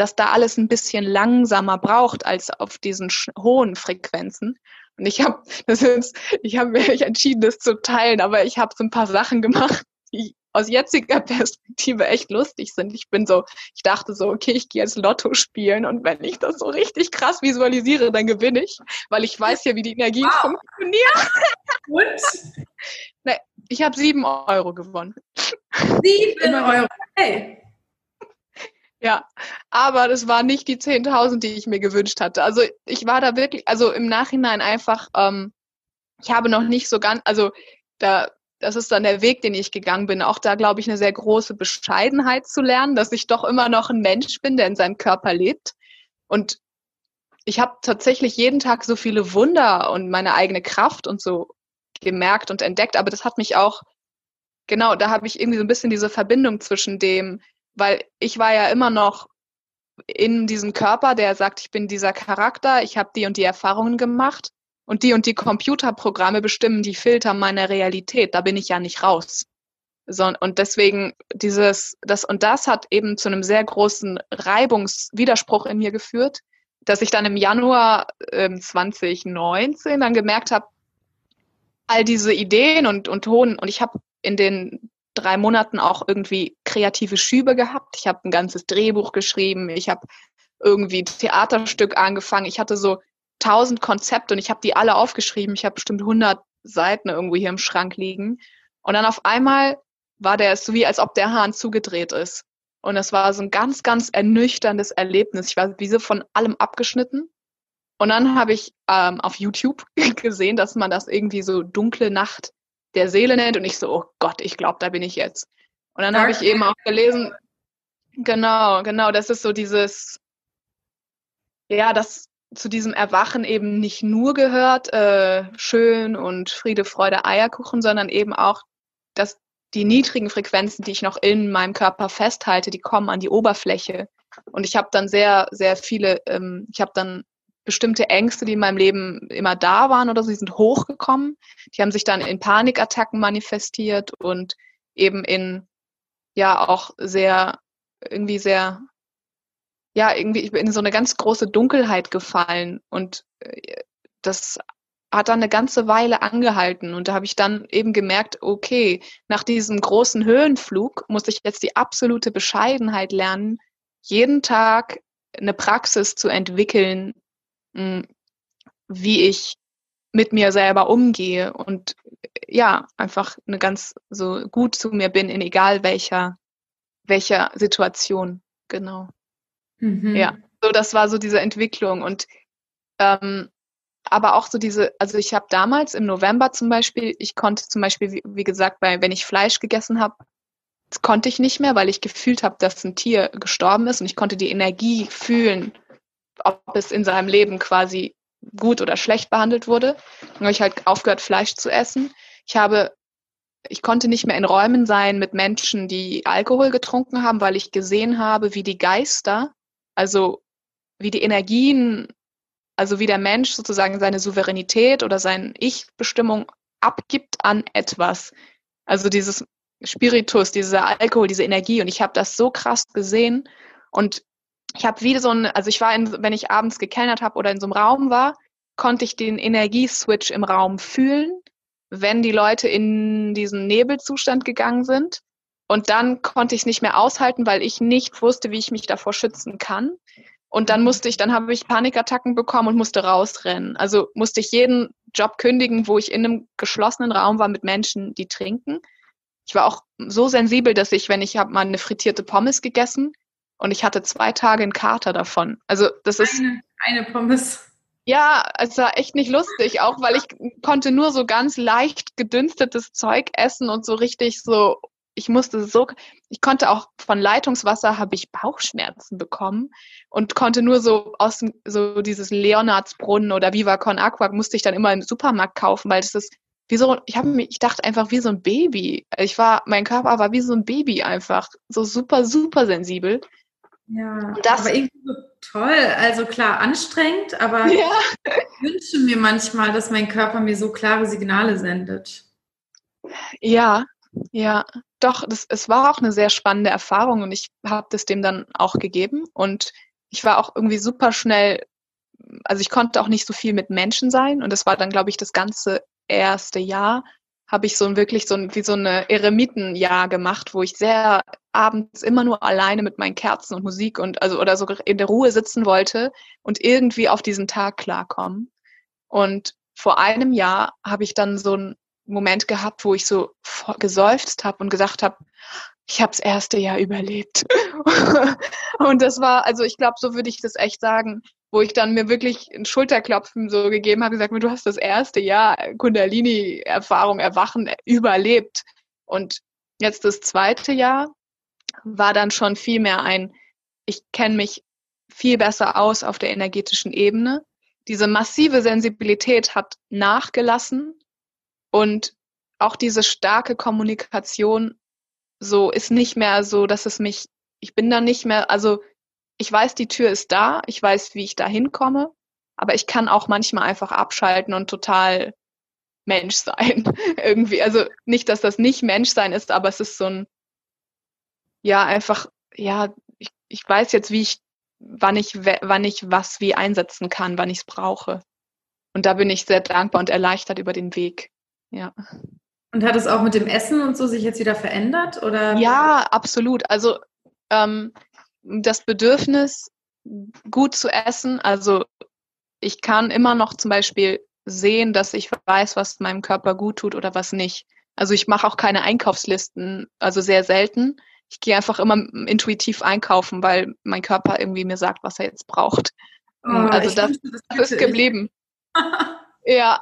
dass da alles ein bisschen langsamer braucht als auf diesen hohen Frequenzen. Und ich habe das ist, ich habe mich entschieden, das zu teilen, aber ich habe so ein paar Sachen gemacht, die aus jetziger Perspektive echt lustig sind. Ich bin so, ich dachte so, okay, ich gehe jetzt Lotto spielen und wenn ich das so richtig krass visualisiere, dann gewinne ich, weil ich weiß ja, wie die Energien wow. funktionieren. Und? Nee, ich habe sieben Euro gewonnen. Sieben Euro, hey. Ja, aber das war nicht die 10.000, die ich mir gewünscht hatte. Also ich war da wirklich, also im Nachhinein einfach, ähm, ich habe noch nicht so ganz, also da, das ist dann der Weg, den ich gegangen bin. Auch da glaube ich eine sehr große Bescheidenheit zu lernen, dass ich doch immer noch ein Mensch bin, der in seinem Körper lebt. Und ich habe tatsächlich jeden Tag so viele Wunder und meine eigene Kraft und so gemerkt und entdeckt. Aber das hat mich auch, genau, da habe ich irgendwie so ein bisschen diese Verbindung zwischen dem, weil ich war ja immer noch in diesem Körper, der sagt, ich bin dieser Charakter, ich habe die und die Erfahrungen gemacht und die und die Computerprogramme bestimmen die Filter meiner Realität. Da bin ich ja nicht raus. So, und deswegen dieses, das und das hat eben zu einem sehr großen Reibungswiderspruch in mir geführt, dass ich dann im Januar äh, 2019 dann gemerkt habe, all diese Ideen und, und Ton, und ich habe in den drei Monaten auch irgendwie kreative Schübe gehabt. Ich habe ein ganzes Drehbuch geschrieben, ich habe irgendwie Theaterstück angefangen. Ich hatte so tausend Konzepte und ich habe die alle aufgeschrieben. Ich habe bestimmt 100 Seiten irgendwo hier im Schrank liegen. Und dann auf einmal war der so wie, als ob der Hahn zugedreht ist. Und es war so ein ganz, ganz ernüchterndes Erlebnis. Ich war wie so von allem abgeschnitten. Und dann habe ich ähm, auf YouTube gesehen, dass man das irgendwie so dunkle Nacht der Seele nennt und ich so, oh Gott, ich glaube, da bin ich jetzt. Und dann habe ich eben auch gelesen, genau, genau, das ist so dieses, ja, das zu diesem Erwachen eben nicht nur gehört, äh, schön und Friede, Freude, Eierkuchen, sondern eben auch, dass die niedrigen Frequenzen, die ich noch in meinem Körper festhalte, die kommen an die Oberfläche. Und ich habe dann sehr, sehr viele, ähm, ich habe dann bestimmte Ängste, die in meinem Leben immer da waren oder so, die sind hochgekommen. Die haben sich dann in Panikattacken manifestiert und eben in ja auch sehr, irgendwie sehr ja, irgendwie ich bin in so eine ganz große Dunkelheit gefallen und äh, das hat dann eine ganze Weile angehalten und da habe ich dann eben gemerkt, okay, nach diesem großen Höhenflug muss ich jetzt die absolute Bescheidenheit lernen, jeden Tag eine Praxis zu entwickeln, hm, wie ich mit mir selber umgehe und ja, einfach eine ganz so gut zu mir bin in egal welcher welcher Situation, genau. Mhm. Ja, so das war so diese Entwicklung und ähm, aber auch so diese, also ich habe damals im November zum Beispiel, ich konnte zum Beispiel, wie, wie gesagt, bei, wenn ich Fleisch gegessen habe, konnte ich nicht mehr, weil ich gefühlt habe, dass ein Tier gestorben ist und ich konnte die Energie fühlen, ob es in seinem Leben quasi gut oder schlecht behandelt wurde. Dann habe ich halt aufgehört, Fleisch zu essen. Ich habe, ich konnte nicht mehr in Räumen sein mit Menschen, die Alkohol getrunken haben, weil ich gesehen habe, wie die Geister, also wie die Energien also wie der Mensch sozusagen seine Souveränität oder seine Ich-Bestimmung abgibt an etwas. Also dieses Spiritus, dieser Alkohol, diese Energie. Und ich habe das so krass gesehen. Und ich habe wieder so ein, also ich war, in, wenn ich abends gekellnert habe oder in so einem Raum war, konnte ich den Energieswitch im Raum fühlen, wenn die Leute in diesen Nebelzustand gegangen sind. Und dann konnte ich es nicht mehr aushalten, weil ich nicht wusste, wie ich mich davor schützen kann. Und dann musste ich, dann habe ich Panikattacken bekommen und musste rausrennen. Also musste ich jeden Job kündigen, wo ich in einem geschlossenen Raum war mit Menschen, die trinken. Ich war auch so sensibel, dass ich, wenn ich habe mal eine frittierte Pommes gegessen und ich hatte zwei Tage einen Kater davon. Also das ist eine, eine Pommes. Ja, es war echt nicht lustig, auch weil ich konnte nur so ganz leicht gedünstetes Zeug essen und so richtig so ich musste so, ich konnte auch von Leitungswasser habe ich Bauchschmerzen bekommen und konnte nur so aus dem, so dieses Leonardsbrunnen oder Viva Con Aqua musste ich dann immer im Supermarkt kaufen, weil das ist wie so, ich habe mich, ich dachte einfach wie so ein Baby. Ich war, mein Körper war wie so ein Baby einfach, so super, super sensibel. Ja, das, aber irgendwie so toll. Also klar, anstrengend, aber ja. ich wünsche mir manchmal, dass mein Körper mir so klare Signale sendet. Ja, ja, doch, das, es war auch eine sehr spannende Erfahrung und ich habe das dem dann auch gegeben und ich war auch irgendwie super schnell, also ich konnte auch nicht so viel mit Menschen sein und das war dann, glaube ich, das ganze erste Jahr habe ich so ein wirklich so ein, wie so eine Eremitenjahr gemacht, wo ich sehr abends immer nur alleine mit meinen Kerzen und Musik und also oder so in der Ruhe sitzen wollte und irgendwie auf diesen Tag klarkommen. Und vor einem Jahr habe ich dann so ein Moment gehabt, wo ich so geseufzt habe und gesagt habe, ich habe das erste Jahr überlebt. und das war, also ich glaube, so würde ich das echt sagen, wo ich dann mir wirklich ein Schulterklopfen so gegeben habe, gesagt, du hast das erste Jahr Kundalini-Erfahrung, Erwachen überlebt. Und jetzt das zweite Jahr war dann schon viel mehr ein, ich kenne mich viel besser aus auf der energetischen Ebene. Diese massive Sensibilität hat nachgelassen und auch diese starke Kommunikation so ist nicht mehr so, dass es mich, ich bin da nicht mehr, also ich weiß, die Tür ist da, ich weiß, wie ich da hinkomme, aber ich kann auch manchmal einfach abschalten und total Mensch sein. Irgendwie. Also nicht, dass das nicht Menschsein ist, aber es ist so ein, ja, einfach, ja, ich, ich weiß jetzt, wie ich, wann ich, wann ich was wie einsetzen kann, wann ich es brauche. Und da bin ich sehr dankbar und erleichtert über den Weg. Ja. Und hat es auch mit dem Essen und so sich jetzt wieder verändert? Oder? Ja, absolut. Also ähm, das Bedürfnis, gut zu essen, also ich kann immer noch zum Beispiel sehen, dass ich weiß, was meinem Körper gut tut oder was nicht. Also ich mache auch keine Einkaufslisten, also sehr selten. Ich gehe einfach immer intuitiv einkaufen, weil mein Körper irgendwie mir sagt, was er jetzt braucht. Oh, also das, wünschte, das, das ist geblieben. ja.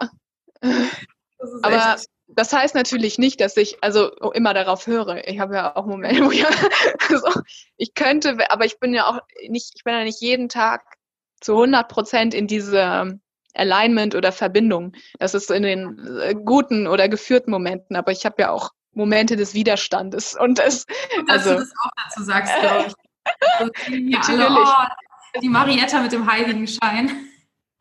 Aber echt... das heißt natürlich nicht, dass ich also immer darauf höre. Ich habe ja auch Momente, wo ich, also, ich könnte, aber ich bin ja auch nicht, ich bin ja nicht jeden Tag zu 100 Prozent in diese Alignment oder Verbindung. Das ist in den äh, guten oder geführten Momenten, aber ich habe ja auch Momente des Widerstandes und das. Also, dass du das auch dazu sagst, glaube ich. Natürlich. Alle, oh, die Marietta mit dem Heiligenschein.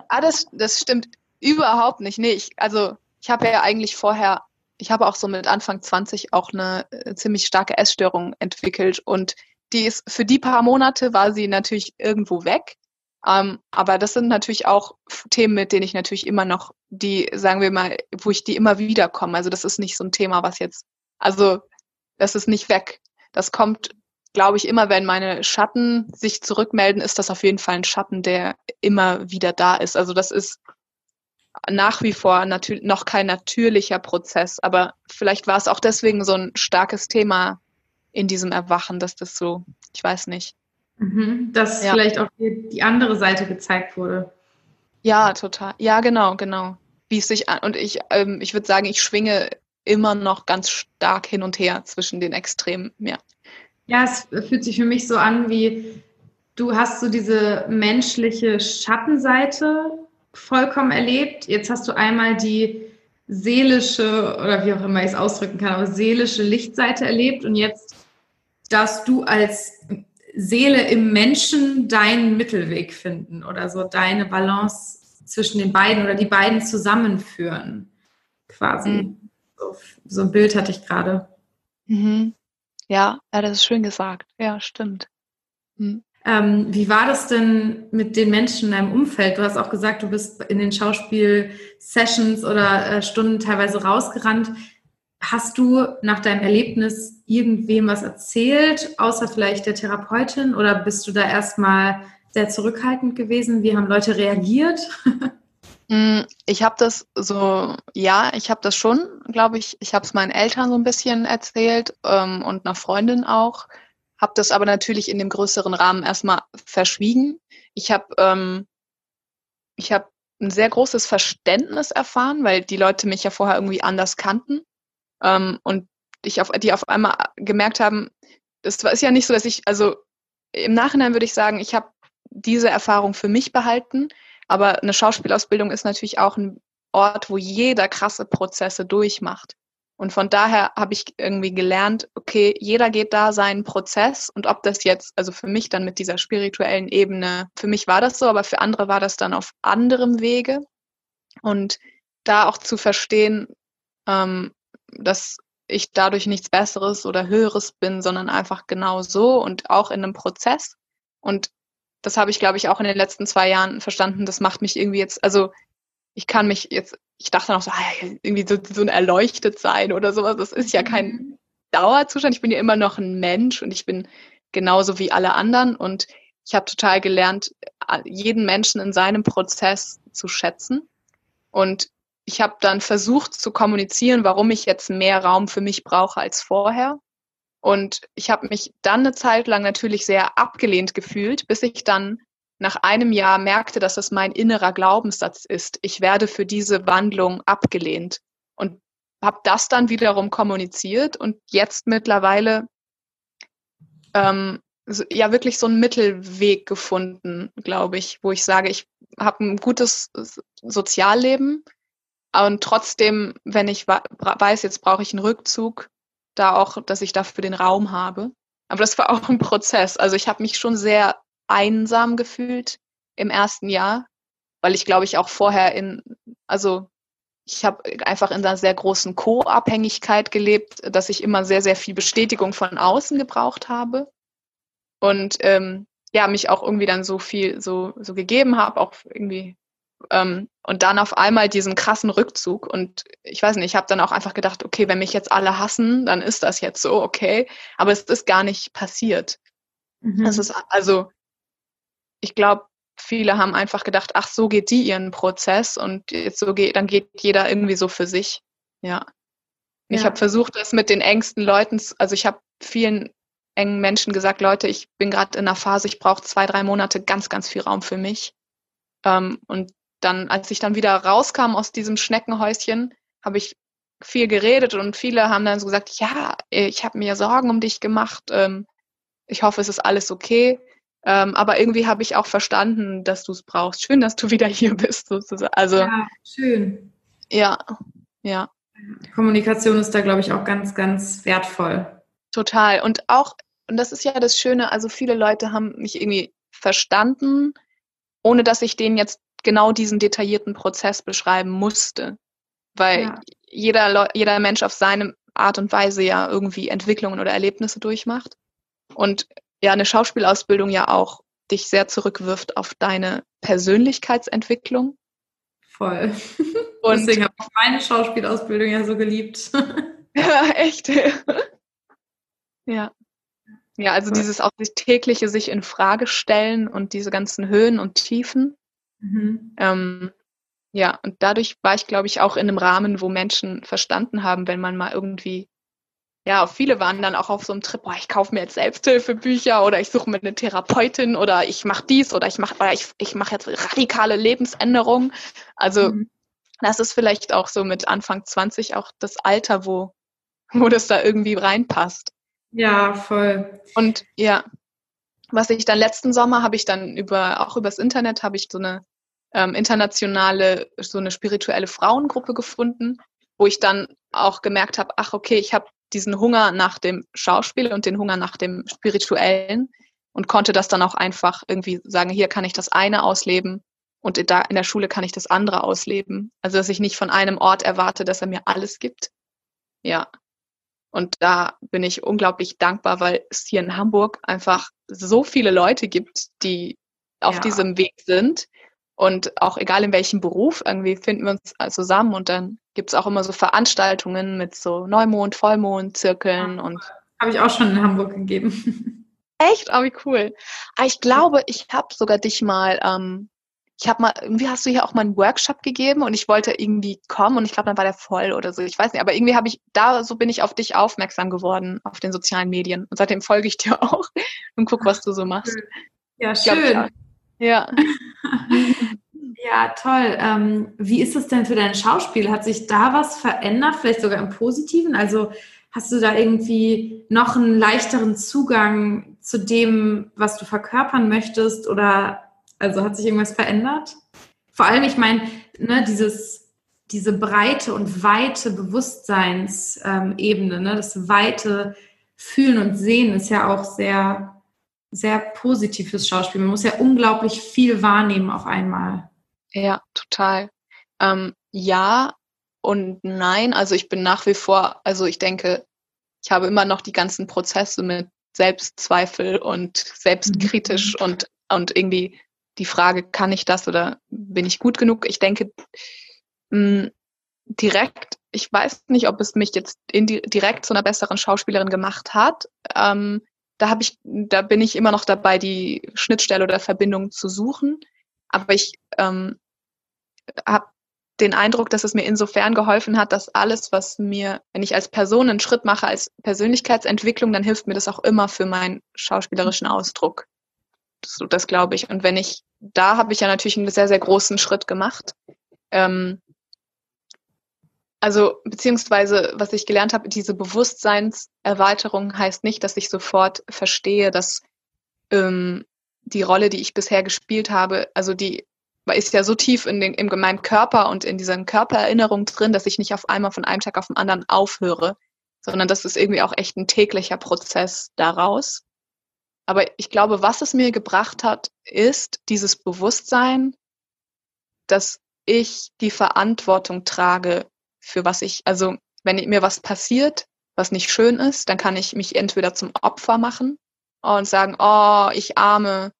Ah, das, das stimmt überhaupt nicht. Nee, ich, also ich habe ja eigentlich vorher, ich habe auch so mit Anfang 20 auch eine äh, ziemlich starke Essstörung entwickelt und die ist für die paar Monate war sie natürlich irgendwo weg. Ähm, aber das sind natürlich auch Themen, mit denen ich natürlich immer noch die, sagen wir mal, wo ich die immer wieder komme. Also das ist nicht so ein Thema, was jetzt, also das ist nicht weg. Das kommt, glaube ich, immer, wenn meine Schatten sich zurückmelden, ist das auf jeden Fall ein Schatten, der immer wieder da ist. Also das ist nach wie vor natürlich noch kein natürlicher Prozess, aber vielleicht war es auch deswegen so ein starkes Thema in diesem Erwachen, dass das so, ich weiß nicht. Mhm, dass ja. vielleicht auch die, die andere Seite gezeigt wurde. Ja, total. Ja, genau, genau. Wie es sich an und ich, ähm, ich würde sagen, ich schwinge immer noch ganz stark hin und her zwischen den Extremen. Ja. Ja, es fühlt sich für mich so an, wie du hast so diese menschliche Schattenseite vollkommen erlebt. Jetzt hast du einmal die seelische oder wie auch immer ich es ausdrücken kann, aber seelische Lichtseite erlebt und jetzt darfst du als Seele im Menschen deinen Mittelweg finden oder so deine Balance zwischen den beiden oder die beiden zusammenführen, quasi. Mhm. So, so, ein Bild hatte ich gerade. Mhm. Ja, ja, das ist schön gesagt. Ja, stimmt. Mhm. Ähm, wie war das denn mit den Menschen in deinem Umfeld? Du hast auch gesagt, du bist in den Schauspiel-Sessions oder äh, Stunden teilweise rausgerannt. Hast du nach deinem Erlebnis irgendwem was erzählt, außer vielleicht der Therapeutin? Oder bist du da erstmal sehr zurückhaltend gewesen? Wie haben Leute reagiert? Mm, ich habe das so, ja, ich habe das schon, glaube ich, ich habe es meinen Eltern so ein bisschen erzählt ähm, und einer Freundin auch habe das aber natürlich in dem größeren Rahmen erstmal verschwiegen. Ich habe ähm, ich habe ein sehr großes Verständnis erfahren, weil die Leute mich ja vorher irgendwie anders kannten ähm, und ich auf, die auf einmal gemerkt haben, das ist ja nicht so, dass ich, also im Nachhinein würde ich sagen, ich habe diese Erfahrung für mich behalten, aber eine Schauspielausbildung ist natürlich auch ein Ort, wo jeder krasse Prozesse durchmacht. Und von daher habe ich irgendwie gelernt, okay, jeder geht da seinen Prozess und ob das jetzt, also für mich dann mit dieser spirituellen Ebene, für mich war das so, aber für andere war das dann auf anderem Wege. Und da auch zu verstehen, ähm, dass ich dadurch nichts Besseres oder Höheres bin, sondern einfach genau so und auch in einem Prozess. Und das habe ich, glaube ich, auch in den letzten zwei Jahren verstanden. Das macht mich irgendwie jetzt, also ich kann mich jetzt ich dachte noch so, ah, irgendwie so, so ein erleuchtet sein oder sowas. Das ist ja kein mhm. Dauerzustand. Ich bin ja immer noch ein Mensch und ich bin genauso wie alle anderen. Und ich habe total gelernt, jeden Menschen in seinem Prozess zu schätzen. Und ich habe dann versucht zu kommunizieren, warum ich jetzt mehr Raum für mich brauche als vorher. Und ich habe mich dann eine Zeit lang natürlich sehr abgelehnt gefühlt, bis ich dann nach einem Jahr merkte, dass es mein innerer Glaubenssatz ist. Ich werde für diese Wandlung abgelehnt und habe das dann wiederum kommuniziert und jetzt mittlerweile ähm, ja wirklich so einen Mittelweg gefunden, glaube ich, wo ich sage, ich habe ein gutes Sozialleben und trotzdem, wenn ich weiß, jetzt brauche ich einen Rückzug, da auch, dass ich dafür den Raum habe. Aber das war auch ein Prozess. Also ich habe mich schon sehr einsam gefühlt im ersten Jahr, weil ich glaube ich auch vorher in, also ich habe einfach in einer sehr großen Co-Abhängigkeit gelebt, dass ich immer sehr, sehr viel Bestätigung von außen gebraucht habe und ähm, ja, mich auch irgendwie dann so viel so, so gegeben habe, auch irgendwie ähm, und dann auf einmal diesen krassen Rückzug und ich weiß nicht, ich habe dann auch einfach gedacht, okay, wenn mich jetzt alle hassen, dann ist das jetzt so, okay, aber es ist gar nicht passiert. Mhm. Es ist also ich glaube, viele haben einfach gedacht, ach, so geht die ihren Prozess und jetzt so geht, dann geht jeder irgendwie so für sich. Ja. Ich habe versucht, das mit den engsten Leuten, also ich habe vielen engen Menschen gesagt, Leute, ich bin gerade in einer Phase, ich brauche zwei, drei Monate ganz, ganz viel Raum für mich. Ähm, und dann, als ich dann wieder rauskam aus diesem Schneckenhäuschen, habe ich viel geredet und viele haben dann so gesagt, ja, ich habe mir Sorgen um dich gemacht. Ähm, ich hoffe, es ist alles okay. Ähm, aber irgendwie habe ich auch verstanden, dass du es brauchst. Schön, dass du wieder hier bist, sozusagen. Also, ja, schön. Ja, ja. Kommunikation ist da, glaube ich, auch ganz, ganz wertvoll. Total. Und auch, und das ist ja das Schöne, also viele Leute haben mich irgendwie verstanden, ohne dass ich denen jetzt genau diesen detaillierten Prozess beschreiben musste. Weil ja. jeder, jeder Mensch auf seine Art und Weise ja irgendwie Entwicklungen oder Erlebnisse durchmacht. Und ja eine Schauspielausbildung ja auch dich sehr zurückwirft auf deine Persönlichkeitsentwicklung. Voll. Und Deswegen habe ich meine Schauspielausbildung ja so geliebt. ja, echt. ja. Ja, also dieses auch das tägliche sich in Frage stellen und diese ganzen Höhen und Tiefen. Mhm. Ähm, ja, und dadurch war ich, glaube ich, auch in einem Rahmen, wo Menschen verstanden haben, wenn man mal irgendwie, ja, viele waren dann auch auf so einem Trip, boah, ich kaufe mir jetzt Selbsthilfebücher oder ich suche mir eine Therapeutin oder ich mache dies oder ich mache ich, ich mache jetzt radikale Lebensänderungen. Also mhm. das ist vielleicht auch so mit Anfang 20 auch das Alter, wo, wo das da irgendwie reinpasst. Ja, voll. Und ja, was ich dann letzten Sommer habe ich dann über, auch übers Internet habe ich so eine ähm, internationale, so eine spirituelle Frauengruppe gefunden, wo ich dann auch gemerkt habe, ach okay, ich habe diesen Hunger nach dem Schauspiel und den Hunger nach dem Spirituellen und konnte das dann auch einfach irgendwie sagen, hier kann ich das eine ausleben und da in der Schule kann ich das andere ausleben. Also dass ich nicht von einem Ort erwarte, dass er mir alles gibt. Ja. Und da bin ich unglaublich dankbar, weil es hier in Hamburg einfach so viele Leute gibt, die auf ja. diesem Weg sind. Und auch egal in welchem Beruf, irgendwie finden wir uns zusammen und dann gibt es auch immer so Veranstaltungen mit so Neumond, Vollmond, Zirkeln und. Habe ich auch schon in Hamburg gegeben. Echt? Oh, wie cool. Aber ah, ich glaube, ich habe sogar dich mal ähm, ich habe mal, irgendwie hast du hier auch mal einen Workshop gegeben und ich wollte irgendwie kommen und ich glaube, dann war der voll oder so. Ich weiß nicht, aber irgendwie habe ich, da so bin ich auf dich aufmerksam geworden, auf den sozialen Medien. Und seitdem folge ich dir auch und guck, was du so machst. Ja, schön. ja. ja, toll. Ähm, wie ist es denn für dein Schauspiel? Hat sich da was verändert, vielleicht sogar im Positiven? Also hast du da irgendwie noch einen leichteren Zugang zu dem, was du verkörpern möchtest oder also hat sich irgendwas verändert? Vor allem, ich meine, ne, dieses, diese breite und weite Bewusstseinsebene, ähm, ne, das weite Fühlen und Sehen ist ja auch sehr, sehr positiv fürs Schauspiel. Man muss ja unglaublich viel wahrnehmen auf einmal. Ja, total. Ähm, ja und nein. Also ich bin nach wie vor, also ich denke, ich habe immer noch die ganzen Prozesse mit Selbstzweifel und selbstkritisch mhm. und, und irgendwie die Frage, kann ich das oder bin ich gut genug? Ich denke, mh, hm, direkt, ich weiß nicht, ob es mich jetzt direkt zu einer besseren Schauspielerin gemacht hat. Ähm, da habe ich, da bin ich immer noch dabei, die Schnittstelle oder Verbindung zu suchen. Aber ich ähm, habe den Eindruck, dass es mir insofern geholfen hat, dass alles, was mir, wenn ich als Person einen Schritt mache, als Persönlichkeitsentwicklung, dann hilft mir das auch immer für meinen schauspielerischen Ausdruck. So, das glaube ich. Und wenn ich, da habe ich ja natürlich einen sehr, sehr großen Schritt gemacht. Ähm, also, beziehungsweise, was ich gelernt habe, diese Bewusstseinserweiterung heißt nicht, dass ich sofort verstehe, dass ähm, die Rolle, die ich bisher gespielt habe, also die ist ja so tief in, den, in meinem Körper und in dieser Körpererinnerung drin, dass ich nicht auf einmal von einem Tag auf den anderen aufhöre, sondern das ist irgendwie auch echt ein täglicher Prozess daraus. Aber ich glaube, was es mir gebracht hat, ist dieses Bewusstsein, dass ich die Verantwortung trage für was ich, also wenn mir was passiert, was nicht schön ist, dann kann ich mich entweder zum Opfer machen und sagen, oh, ich arme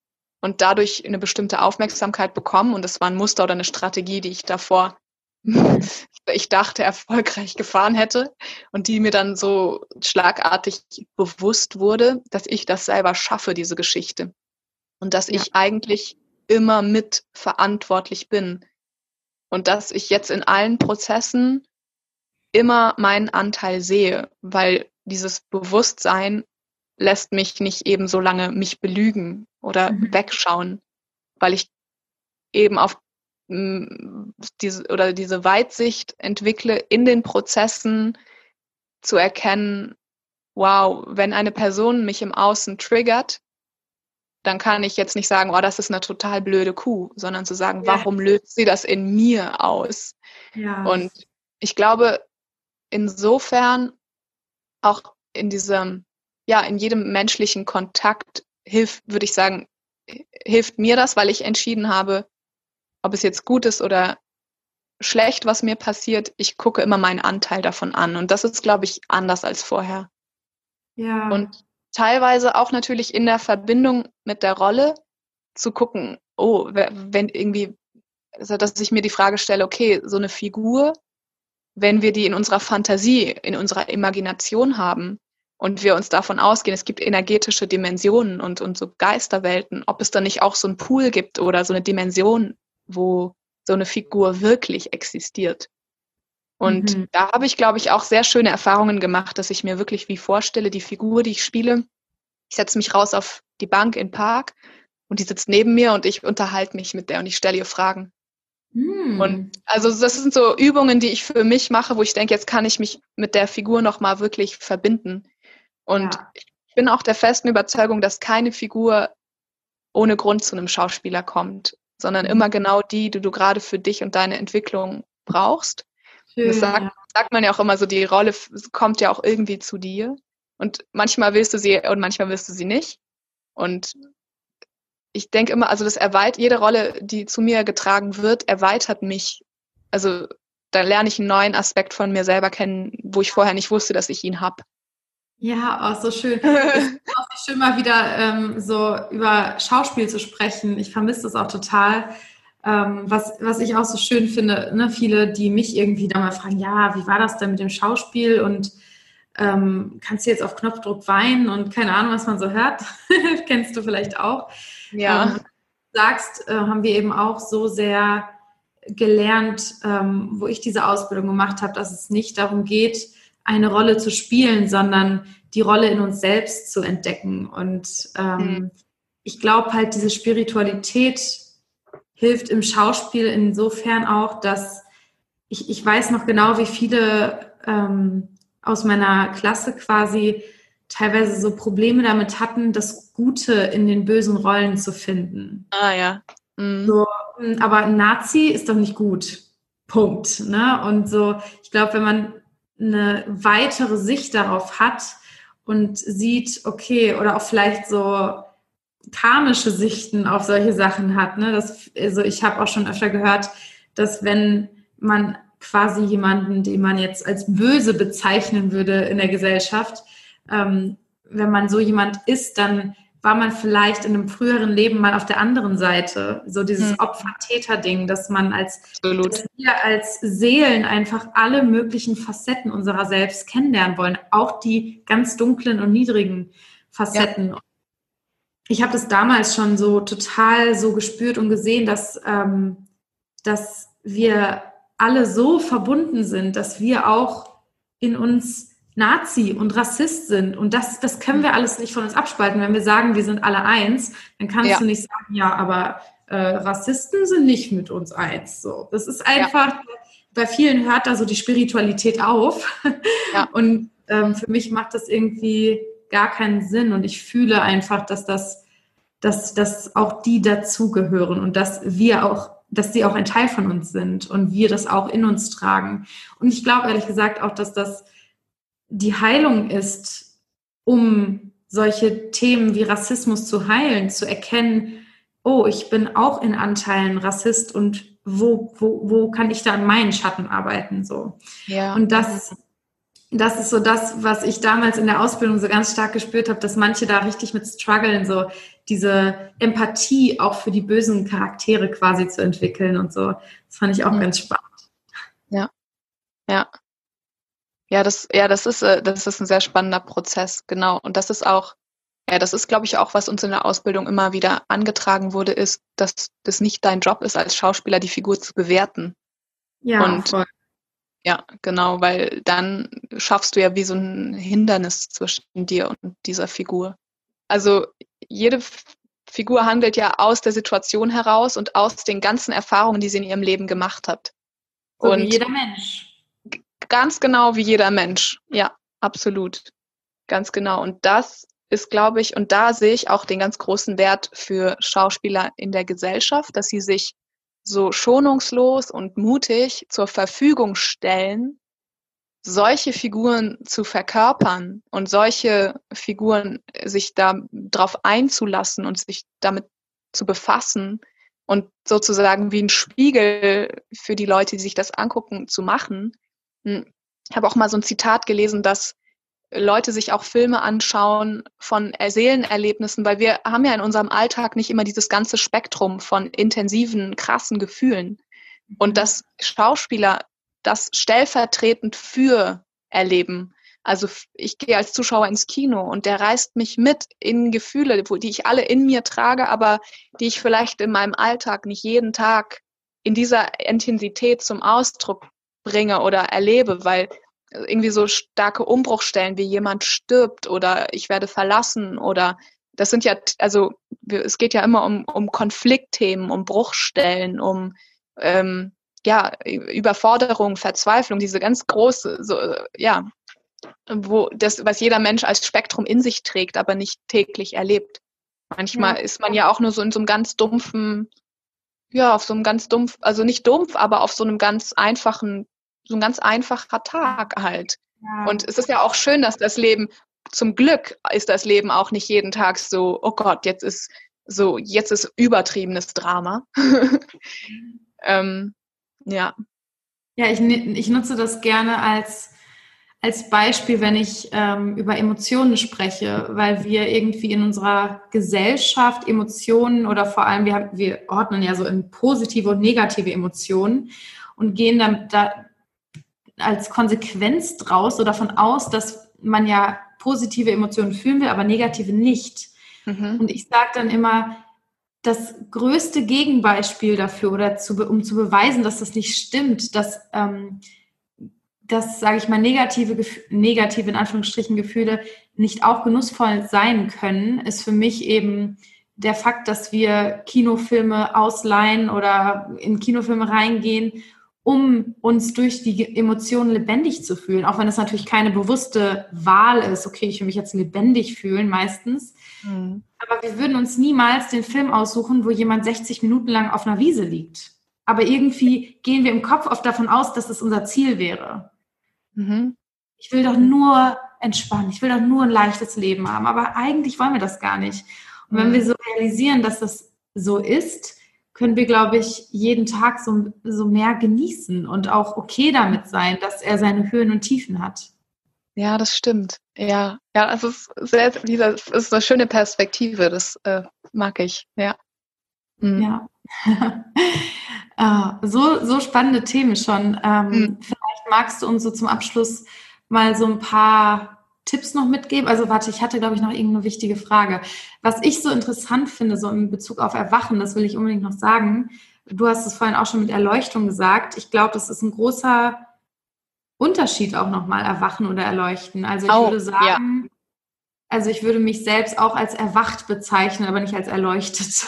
und dadurch eine bestimmte Aufmerksamkeit bekommen. Und das war ein Muster oder eine Strategie, die ich davor ich dachte, erfolgreich gefahren hätte und die mir dann so schlagartig bewusst wurde, dass ich das selber schaffe, diese Geschichte. Und dass ja. ich eigentlich immer mit verantwortlich bin. Und dass ich jetzt in allen Prozessen immer meinen Anteil sehe, weil dieses Bewusstsein lässt mich nicht eben so lange mich belügen oder mhm. wegschauen, weil ich eben auf diese oder diese Weitsicht entwickle in den Prozessen zu erkennen, wow, wenn eine Person mich im Außen triggert, dann kann ich jetzt nicht sagen, oh, das ist eine total blöde Kuh, sondern zu sagen, ja. warum löst sie das in mir aus? Ja. Und ich glaube, insofern auch in diesem, ja, in jedem menschlichen Kontakt hilft, würde ich sagen, hilft mir das, weil ich entschieden habe, ob es jetzt gut ist oder schlecht, was mir passiert, ich gucke immer meinen Anteil davon an. Und das ist, glaube ich, anders als vorher. Ja. Und teilweise auch natürlich in der Verbindung mit der Rolle zu gucken, oh, wenn irgendwie, also dass ich mir die Frage stelle, okay, so eine Figur, wenn wir die in unserer Fantasie, in unserer Imagination haben und wir uns davon ausgehen, es gibt energetische Dimensionen und, und so Geisterwelten, ob es dann nicht auch so einen Pool gibt oder so eine Dimension, wo so eine Figur wirklich existiert. Und mhm. da habe ich, glaube ich, auch sehr schöne Erfahrungen gemacht, dass ich mir wirklich wie vorstelle, die Figur, die ich spiele, ich setze mich raus auf die Bank im Park und die sitzt neben mir und ich unterhalte mich mit der und ich stelle ihr Fragen. Mhm. Und also das sind so Übungen, die ich für mich mache, wo ich denke, jetzt kann ich mich mit der Figur nochmal wirklich verbinden. Und ja. ich bin auch der festen Überzeugung, dass keine Figur ohne Grund zu einem Schauspieler kommt, sondern mhm. immer genau die, die du gerade für dich und deine Entwicklung brauchst. Schön, das sagt, sagt man ja auch immer so, die Rolle kommt ja auch irgendwie zu dir. Und manchmal willst du sie und manchmal willst du sie nicht. Und ich denke immer, also das erweitert, jede Rolle, die zu mir getragen wird, erweitert mich. Also da lerne ich einen neuen Aspekt von mir selber kennen, wo ich vorher nicht wusste, dass ich ihn habe. Ja, auch so schön. Auch schön, mal wieder ähm, so über Schauspiel zu sprechen. Ich vermisse das auch total. Ähm, was, was ich auch so schön finde, ne, viele, die mich irgendwie da mal fragen, ja, wie war das denn mit dem Schauspiel und ähm, kannst du jetzt auf Knopfdruck weinen und keine Ahnung, was man so hört. Kennst du vielleicht auch. Ja. Ähm, sagst, äh, haben wir eben auch so sehr gelernt, ähm, wo ich diese Ausbildung gemacht habe, dass es nicht darum geht, eine Rolle zu spielen, sondern die Rolle in uns selbst zu entdecken. Und ähm, mhm. ich glaube halt, diese Spiritualität hilft im Schauspiel insofern auch, dass ich, ich weiß noch genau, wie viele ähm, aus meiner Klasse quasi teilweise so Probleme damit hatten, das Gute in den bösen Rollen zu finden. Ah ja. Mhm. So, hm, aber ein Nazi ist doch nicht gut. Punkt. Ne? Und so, ich glaube, wenn man eine weitere Sicht darauf hat und sieht, okay, oder auch vielleicht so karmische Sichten auf solche Sachen hat. Ne? Das, also ich habe auch schon öfter gehört, dass wenn man quasi jemanden, den man jetzt als böse bezeichnen würde in der Gesellschaft, ähm, wenn man so jemand ist, dann war man vielleicht in einem früheren Leben mal auf der anderen Seite. So dieses hm. Opfer-Täter-Ding, dass man als, dass wir als Seelen einfach alle möglichen Facetten unserer selbst kennenlernen wollen. Auch die ganz dunklen und niedrigen Facetten. Ja ich habe das damals schon so total so gespürt und gesehen, dass, ähm, dass wir alle so verbunden sind, dass wir auch in uns Nazi und Rassist sind. Und das, das können wir alles nicht von uns abspalten. Wenn wir sagen, wir sind alle eins, dann kannst ja. du nicht sagen, ja, aber äh, Rassisten sind nicht mit uns eins. So, das ist einfach, ja. bei vielen hört da so die Spiritualität auf. Ja. Und ähm, für mich macht das irgendwie gar keinen Sinn und ich fühle einfach, dass das, dass, dass auch die dazugehören und dass wir auch, dass sie auch ein Teil von uns sind und wir das auch in uns tragen. Und ich glaube ehrlich gesagt auch, dass das die Heilung ist, um solche Themen wie Rassismus zu heilen, zu erkennen, oh, ich bin auch in Anteilen Rassist und wo, wo, wo kann ich da an meinen Schatten arbeiten, so. Ja. Und das, das ist so das, was ich damals in der Ausbildung so ganz stark gespürt habe, dass manche da richtig mit strugglen, so diese Empathie auch für die bösen Charaktere quasi zu entwickeln und so. Das fand ich auch mhm. ganz spannend. Ja, ja. Ja, das, ja, das ist, äh, das ist ein sehr spannender Prozess, genau. Und das ist auch, ja, das ist, glaube ich, auch, was uns in der Ausbildung immer wieder angetragen wurde, ist, dass das nicht dein Job ist, als Schauspieler die Figur zu bewerten. Ja, und voll. Ja, genau, weil dann schaffst du ja wie so ein Hindernis zwischen dir und dieser Figur. Also jede Figur handelt ja aus der Situation heraus und aus den ganzen Erfahrungen, die sie in ihrem Leben gemacht hat. So und wie jeder Mensch. Ganz genau wie jeder Mensch. Ja, absolut. Ganz genau. Und das ist, glaube ich, und da sehe ich auch den ganz großen Wert für Schauspieler in der Gesellschaft, dass sie sich so schonungslos und mutig zur Verfügung stellen, solche Figuren zu verkörpern und solche Figuren sich da drauf einzulassen und sich damit zu befassen und sozusagen wie ein Spiegel für die Leute, die sich das angucken, zu machen. Hm, ich habe auch mal so ein Zitat gelesen, dass Leute sich auch Filme anschauen von Seelenerlebnissen, weil wir haben ja in unserem Alltag nicht immer dieses ganze Spektrum von intensiven, krassen Gefühlen. Und mhm. dass Schauspieler das stellvertretend für erleben. Also ich gehe als Zuschauer ins Kino und der reißt mich mit in Gefühle, die ich alle in mir trage, aber die ich vielleicht in meinem Alltag nicht jeden Tag in dieser Intensität zum Ausdruck bringe oder erlebe, weil irgendwie so starke Umbruchstellen wie jemand stirbt oder ich werde verlassen oder das sind ja, also es geht ja immer um, um Konfliktthemen, um Bruchstellen, um ähm, ja, Überforderung, Verzweiflung, diese ganz große, so, ja, wo das, was jeder Mensch als Spektrum in sich trägt, aber nicht täglich erlebt. Manchmal ja. ist man ja auch nur so in so einem ganz dumpfen, ja, auf so einem ganz dumpf, also nicht dumpf, aber auf so einem ganz einfachen so ein ganz einfacher Tag halt. Ja. Und es ist ja auch schön, dass das Leben, zum Glück ist das Leben auch nicht jeden Tag so, oh Gott, jetzt ist so, jetzt ist übertriebenes Drama. ähm, ja. Ja, ich, ich nutze das gerne als, als Beispiel, wenn ich ähm, über Emotionen spreche, weil wir irgendwie in unserer Gesellschaft Emotionen oder vor allem, wir, wir ordnen ja so in positive und negative Emotionen und gehen dann da, als Konsequenz draus oder davon aus, dass man ja positive Emotionen fühlen will, aber negative nicht. Mhm. Und ich sage dann immer, das größte Gegenbeispiel dafür oder zu, um zu beweisen, dass das nicht stimmt, dass, ähm, dass sage ich mal, negative, negative in Anführungsstrichen Gefühle nicht auch genussvoll sein können, ist für mich eben der Fakt, dass wir Kinofilme ausleihen oder in Kinofilme reingehen um uns durch die Emotionen lebendig zu fühlen, auch wenn es natürlich keine bewusste Wahl ist, okay, ich will mich jetzt lebendig fühlen meistens. Mhm. Aber wir würden uns niemals den Film aussuchen, wo jemand 60 Minuten lang auf einer Wiese liegt. Aber irgendwie gehen wir im Kopf oft davon aus, dass es unser Ziel wäre. Mhm. Ich will doch nur entspannen, ich will doch nur ein leichtes Leben haben, aber eigentlich wollen wir das gar nicht. Und wenn mhm. wir so realisieren, dass das so ist, können wir, glaube ich, jeden Tag so, so mehr genießen und auch okay damit sein, dass er seine Höhen und Tiefen hat. Ja, das stimmt. Ja, ja, es ist sehr, dieser, es ist eine schöne Perspektive. Das äh, mag ich. Ja. Mhm. Ja. ah, so, so spannende Themen schon. Ähm, mhm. Vielleicht magst du uns so zum Abschluss mal so ein paar Tipps noch mitgeben? Also warte, ich hatte, glaube ich, noch irgendeine wichtige Frage. Was ich so interessant finde, so in Bezug auf Erwachen, das will ich unbedingt noch sagen. Du hast es vorhin auch schon mit Erleuchtung gesagt. Ich glaube, das ist ein großer Unterschied auch nochmal, Erwachen oder Erleuchten. Also ich oh, würde sagen, ja. also ich würde mich selbst auch als erwacht bezeichnen, aber nicht als erleuchtet.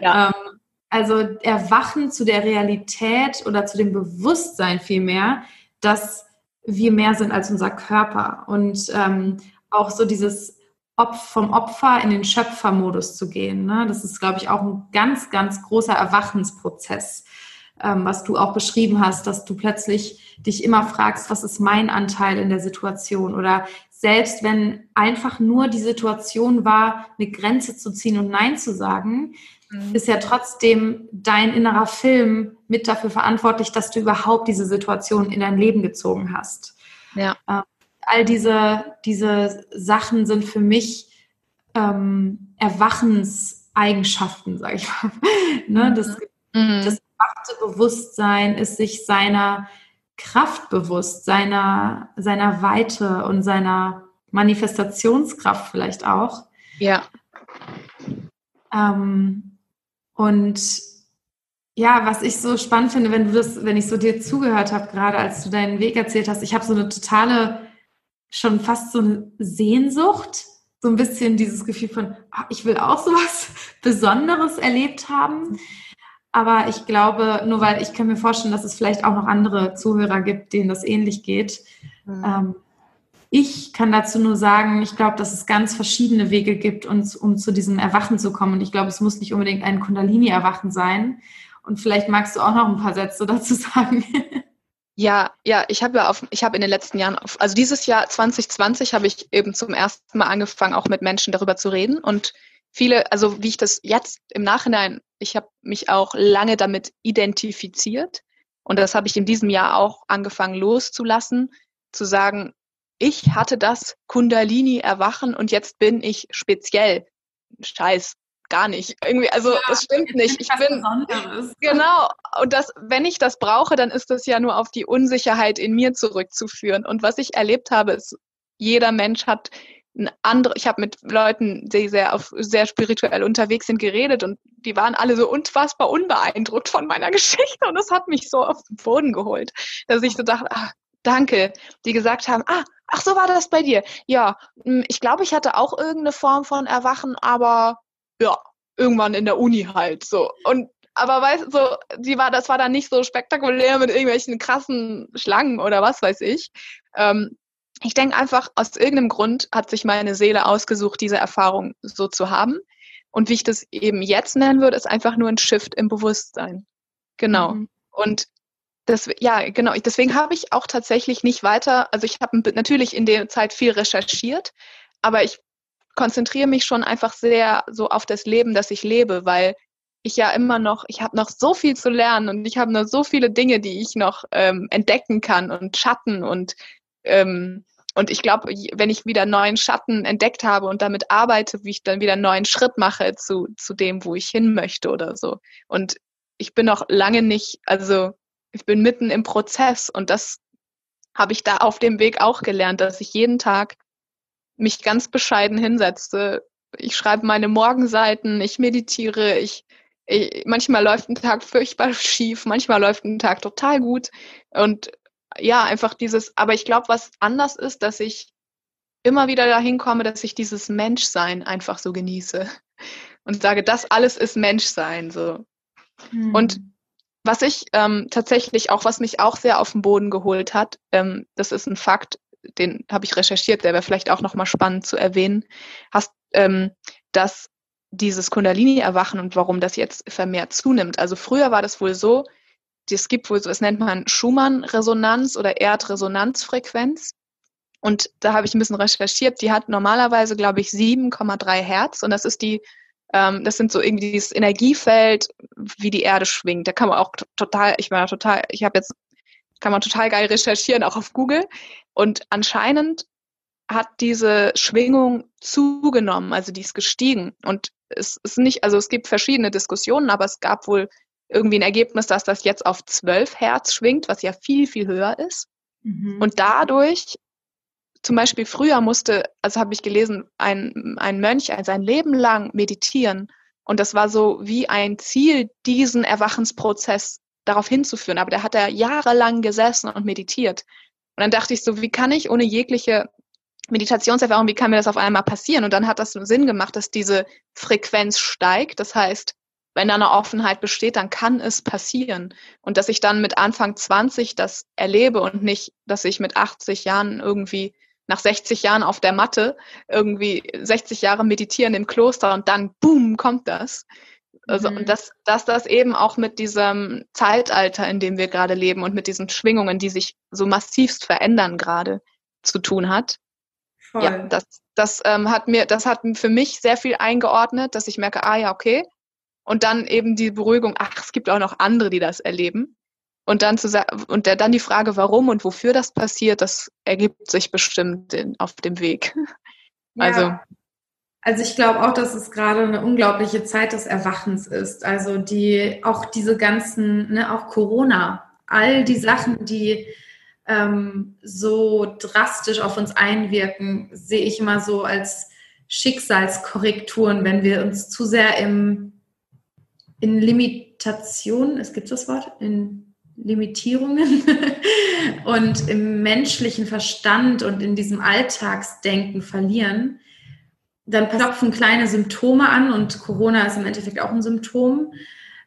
Ja. ähm, also Erwachen zu der Realität oder zu dem Bewusstsein vielmehr, dass wir mehr sind als unser Körper und ähm, auch so dieses Opf vom Opfer in den Schöpfermodus zu gehen. Ne? Das ist, glaube ich, auch ein ganz, ganz großer Erwachensprozess, ähm, was du auch beschrieben hast, dass du plötzlich dich immer fragst, was ist mein Anteil in der Situation? Oder selbst wenn einfach nur die Situation war, eine Grenze zu ziehen und Nein zu sagen, mhm. ist ja trotzdem dein innerer Film mit dafür verantwortlich, dass du überhaupt diese Situation in dein Leben gezogen hast. Ja. Ähm, all diese, diese Sachen sind für mich ähm, Erwachenseigenschaften, sage ich mal. ne? Mhm. Das, mhm. das erwachte Bewusstsein ist sich seiner Kraft bewusst, seiner, seiner Weite und seiner Manifestationskraft vielleicht auch. Ja. Ähm, und ja, was ich so spannend finde, wenn du das, wenn ich so dir zugehört habe, gerade als du deinen Weg erzählt hast, ich habe so eine totale, schon fast so eine Sehnsucht, so ein bisschen dieses Gefühl von, ach, ich will auch sowas Besonderes erlebt haben. Aber ich glaube, nur weil ich kann mir vorstellen, dass es vielleicht auch noch andere Zuhörer gibt, denen das ähnlich geht. Mhm. Ähm, ich kann dazu nur sagen, ich glaube, dass es ganz verschiedene Wege gibt, uns, um zu diesem Erwachen zu kommen. Und ich glaube, es muss nicht unbedingt ein Kundalini-Erwachen sein. Und vielleicht magst du auch noch ein paar Sätze dazu sagen. Ja, ja, ich habe ja auf, ich habe in den letzten Jahren, auf, also dieses Jahr 2020 habe ich eben zum ersten Mal angefangen, auch mit Menschen darüber zu reden. Und viele, also wie ich das jetzt im Nachhinein, ich habe mich auch lange damit identifiziert. Und das habe ich in diesem Jahr auch angefangen loszulassen, zu sagen, ich hatte das Kundalini-Erwachen und jetzt bin ich speziell. Scheiß, gar nicht. Irgendwie, also ja, das stimmt nicht. Ich bin Besonderes. genau. Und das, wenn ich das brauche, dann ist das ja nur auf die Unsicherheit in mir zurückzuführen. Und was ich erlebt habe, ist, jeder Mensch hat ein andere. Ich habe mit Leuten, die sehr auf sehr spirituell unterwegs sind, geredet und die waren alle so unfassbar unbeeindruckt von meiner Geschichte und das hat mich so auf den Boden geholt, dass ich so dachte, ach, danke, die gesagt haben, ah, ach so war das bei dir. Ja, hm, ich glaube, ich hatte auch irgendeine Form von Erwachen, aber ja, irgendwann in der Uni halt so. Und aber weißt du, so, die war, das war dann nicht so spektakulär mit irgendwelchen krassen Schlangen oder was weiß ich. Ähm, ich denke einfach, aus irgendeinem Grund hat sich meine Seele ausgesucht, diese Erfahrung so zu haben. Und wie ich das eben jetzt nennen würde, ist einfach nur ein Shift im Bewusstsein. Genau. Mhm. Und das, ja, genau. Deswegen habe ich auch tatsächlich nicht weiter, also ich habe natürlich in der Zeit viel recherchiert, aber ich konzentriere mich schon einfach sehr so auf das Leben, das ich lebe, weil ich ja immer noch, ich habe noch so viel zu lernen und ich habe noch so viele Dinge, die ich noch ähm, entdecken kann und Schatten und ähm, und ich glaube, wenn ich wieder neuen Schatten entdeckt habe und damit arbeite, wie ich dann wieder einen neuen Schritt mache zu, zu dem, wo ich hin möchte oder so. Und ich bin noch lange nicht, also ich bin mitten im Prozess und das habe ich da auf dem Weg auch gelernt, dass ich jeden Tag mich ganz bescheiden hinsetze. Ich schreibe meine Morgenseiten, ich meditiere, ich, ich, manchmal läuft ein Tag furchtbar schief, manchmal läuft ein Tag total gut und ja, einfach dieses, aber ich glaube, was anders ist, dass ich immer wieder dahin komme, dass ich dieses Menschsein einfach so genieße und sage, das alles ist Menschsein, so. Hm. Und was ich ähm, tatsächlich auch, was mich auch sehr auf den Boden geholt hat, ähm, das ist ein Fakt, den habe ich recherchiert, der wäre vielleicht auch nochmal spannend zu erwähnen, hast, ähm, dass dieses Kundalini-Erwachen und warum das jetzt vermehrt zunimmt. Also früher war das wohl so, es gibt wohl so, das nennt man Schumann-Resonanz oder Erdresonanzfrequenz. Und da habe ich ein bisschen recherchiert. Die hat normalerweise, glaube ich, 7,3 Hertz. Und das ist die, das sind so irgendwie dieses Energiefeld, wie die Erde schwingt. Da kann man auch total, ich meine total, ich habe jetzt, kann man total geil recherchieren, auch auf Google. Und anscheinend hat diese Schwingung zugenommen, also die ist gestiegen. Und es ist nicht, also es gibt verschiedene Diskussionen, aber es gab wohl irgendwie ein Ergebnis, dass das jetzt auf 12 Hertz schwingt, was ja viel, viel höher ist. Mhm. Und dadurch, zum Beispiel früher musste, also habe ich gelesen, ein, ein Mönch sein Leben lang meditieren. Und das war so wie ein Ziel, diesen Erwachensprozess darauf hinzuführen. Aber da hat er jahrelang gesessen und meditiert. Und dann dachte ich so, wie kann ich ohne jegliche Meditationserfahrung, wie kann mir das auf einmal passieren? Und dann hat das Sinn gemacht, dass diese Frequenz steigt. Das heißt, wenn da eine Offenheit besteht, dann kann es passieren. Und dass ich dann mit Anfang 20 das erlebe und nicht, dass ich mit 80 Jahren irgendwie nach 60 Jahren auf der Matte irgendwie 60 Jahre meditieren im Kloster und dann boom kommt das. Also mhm. und dass, dass das eben auch mit diesem Zeitalter, in dem wir gerade leben und mit diesen Schwingungen, die sich so massivst verändern gerade, zu tun hat. Voll. Ja, das, das ähm, hat mir, das hat für mich sehr viel eingeordnet, dass ich merke, ah ja, okay, und dann eben die Beruhigung, ach, es gibt auch noch andere, die das erleben. Und dann zu und dann die Frage, warum und wofür das passiert, das ergibt sich bestimmt in, auf dem Weg. Ja. Also. Also ich glaube auch, dass es gerade eine unglaubliche Zeit des Erwachens ist. Also die auch diese ganzen, ne, auch Corona, all die Sachen, die ähm, so drastisch auf uns einwirken, sehe ich immer so als Schicksalskorrekturen, wenn wir uns zu sehr im in Limitationen, es gibt das Wort, in Limitierungen und im menschlichen Verstand und in diesem Alltagsdenken verlieren, dann klopfen kleine Symptome an und Corona ist im Endeffekt auch ein Symptom,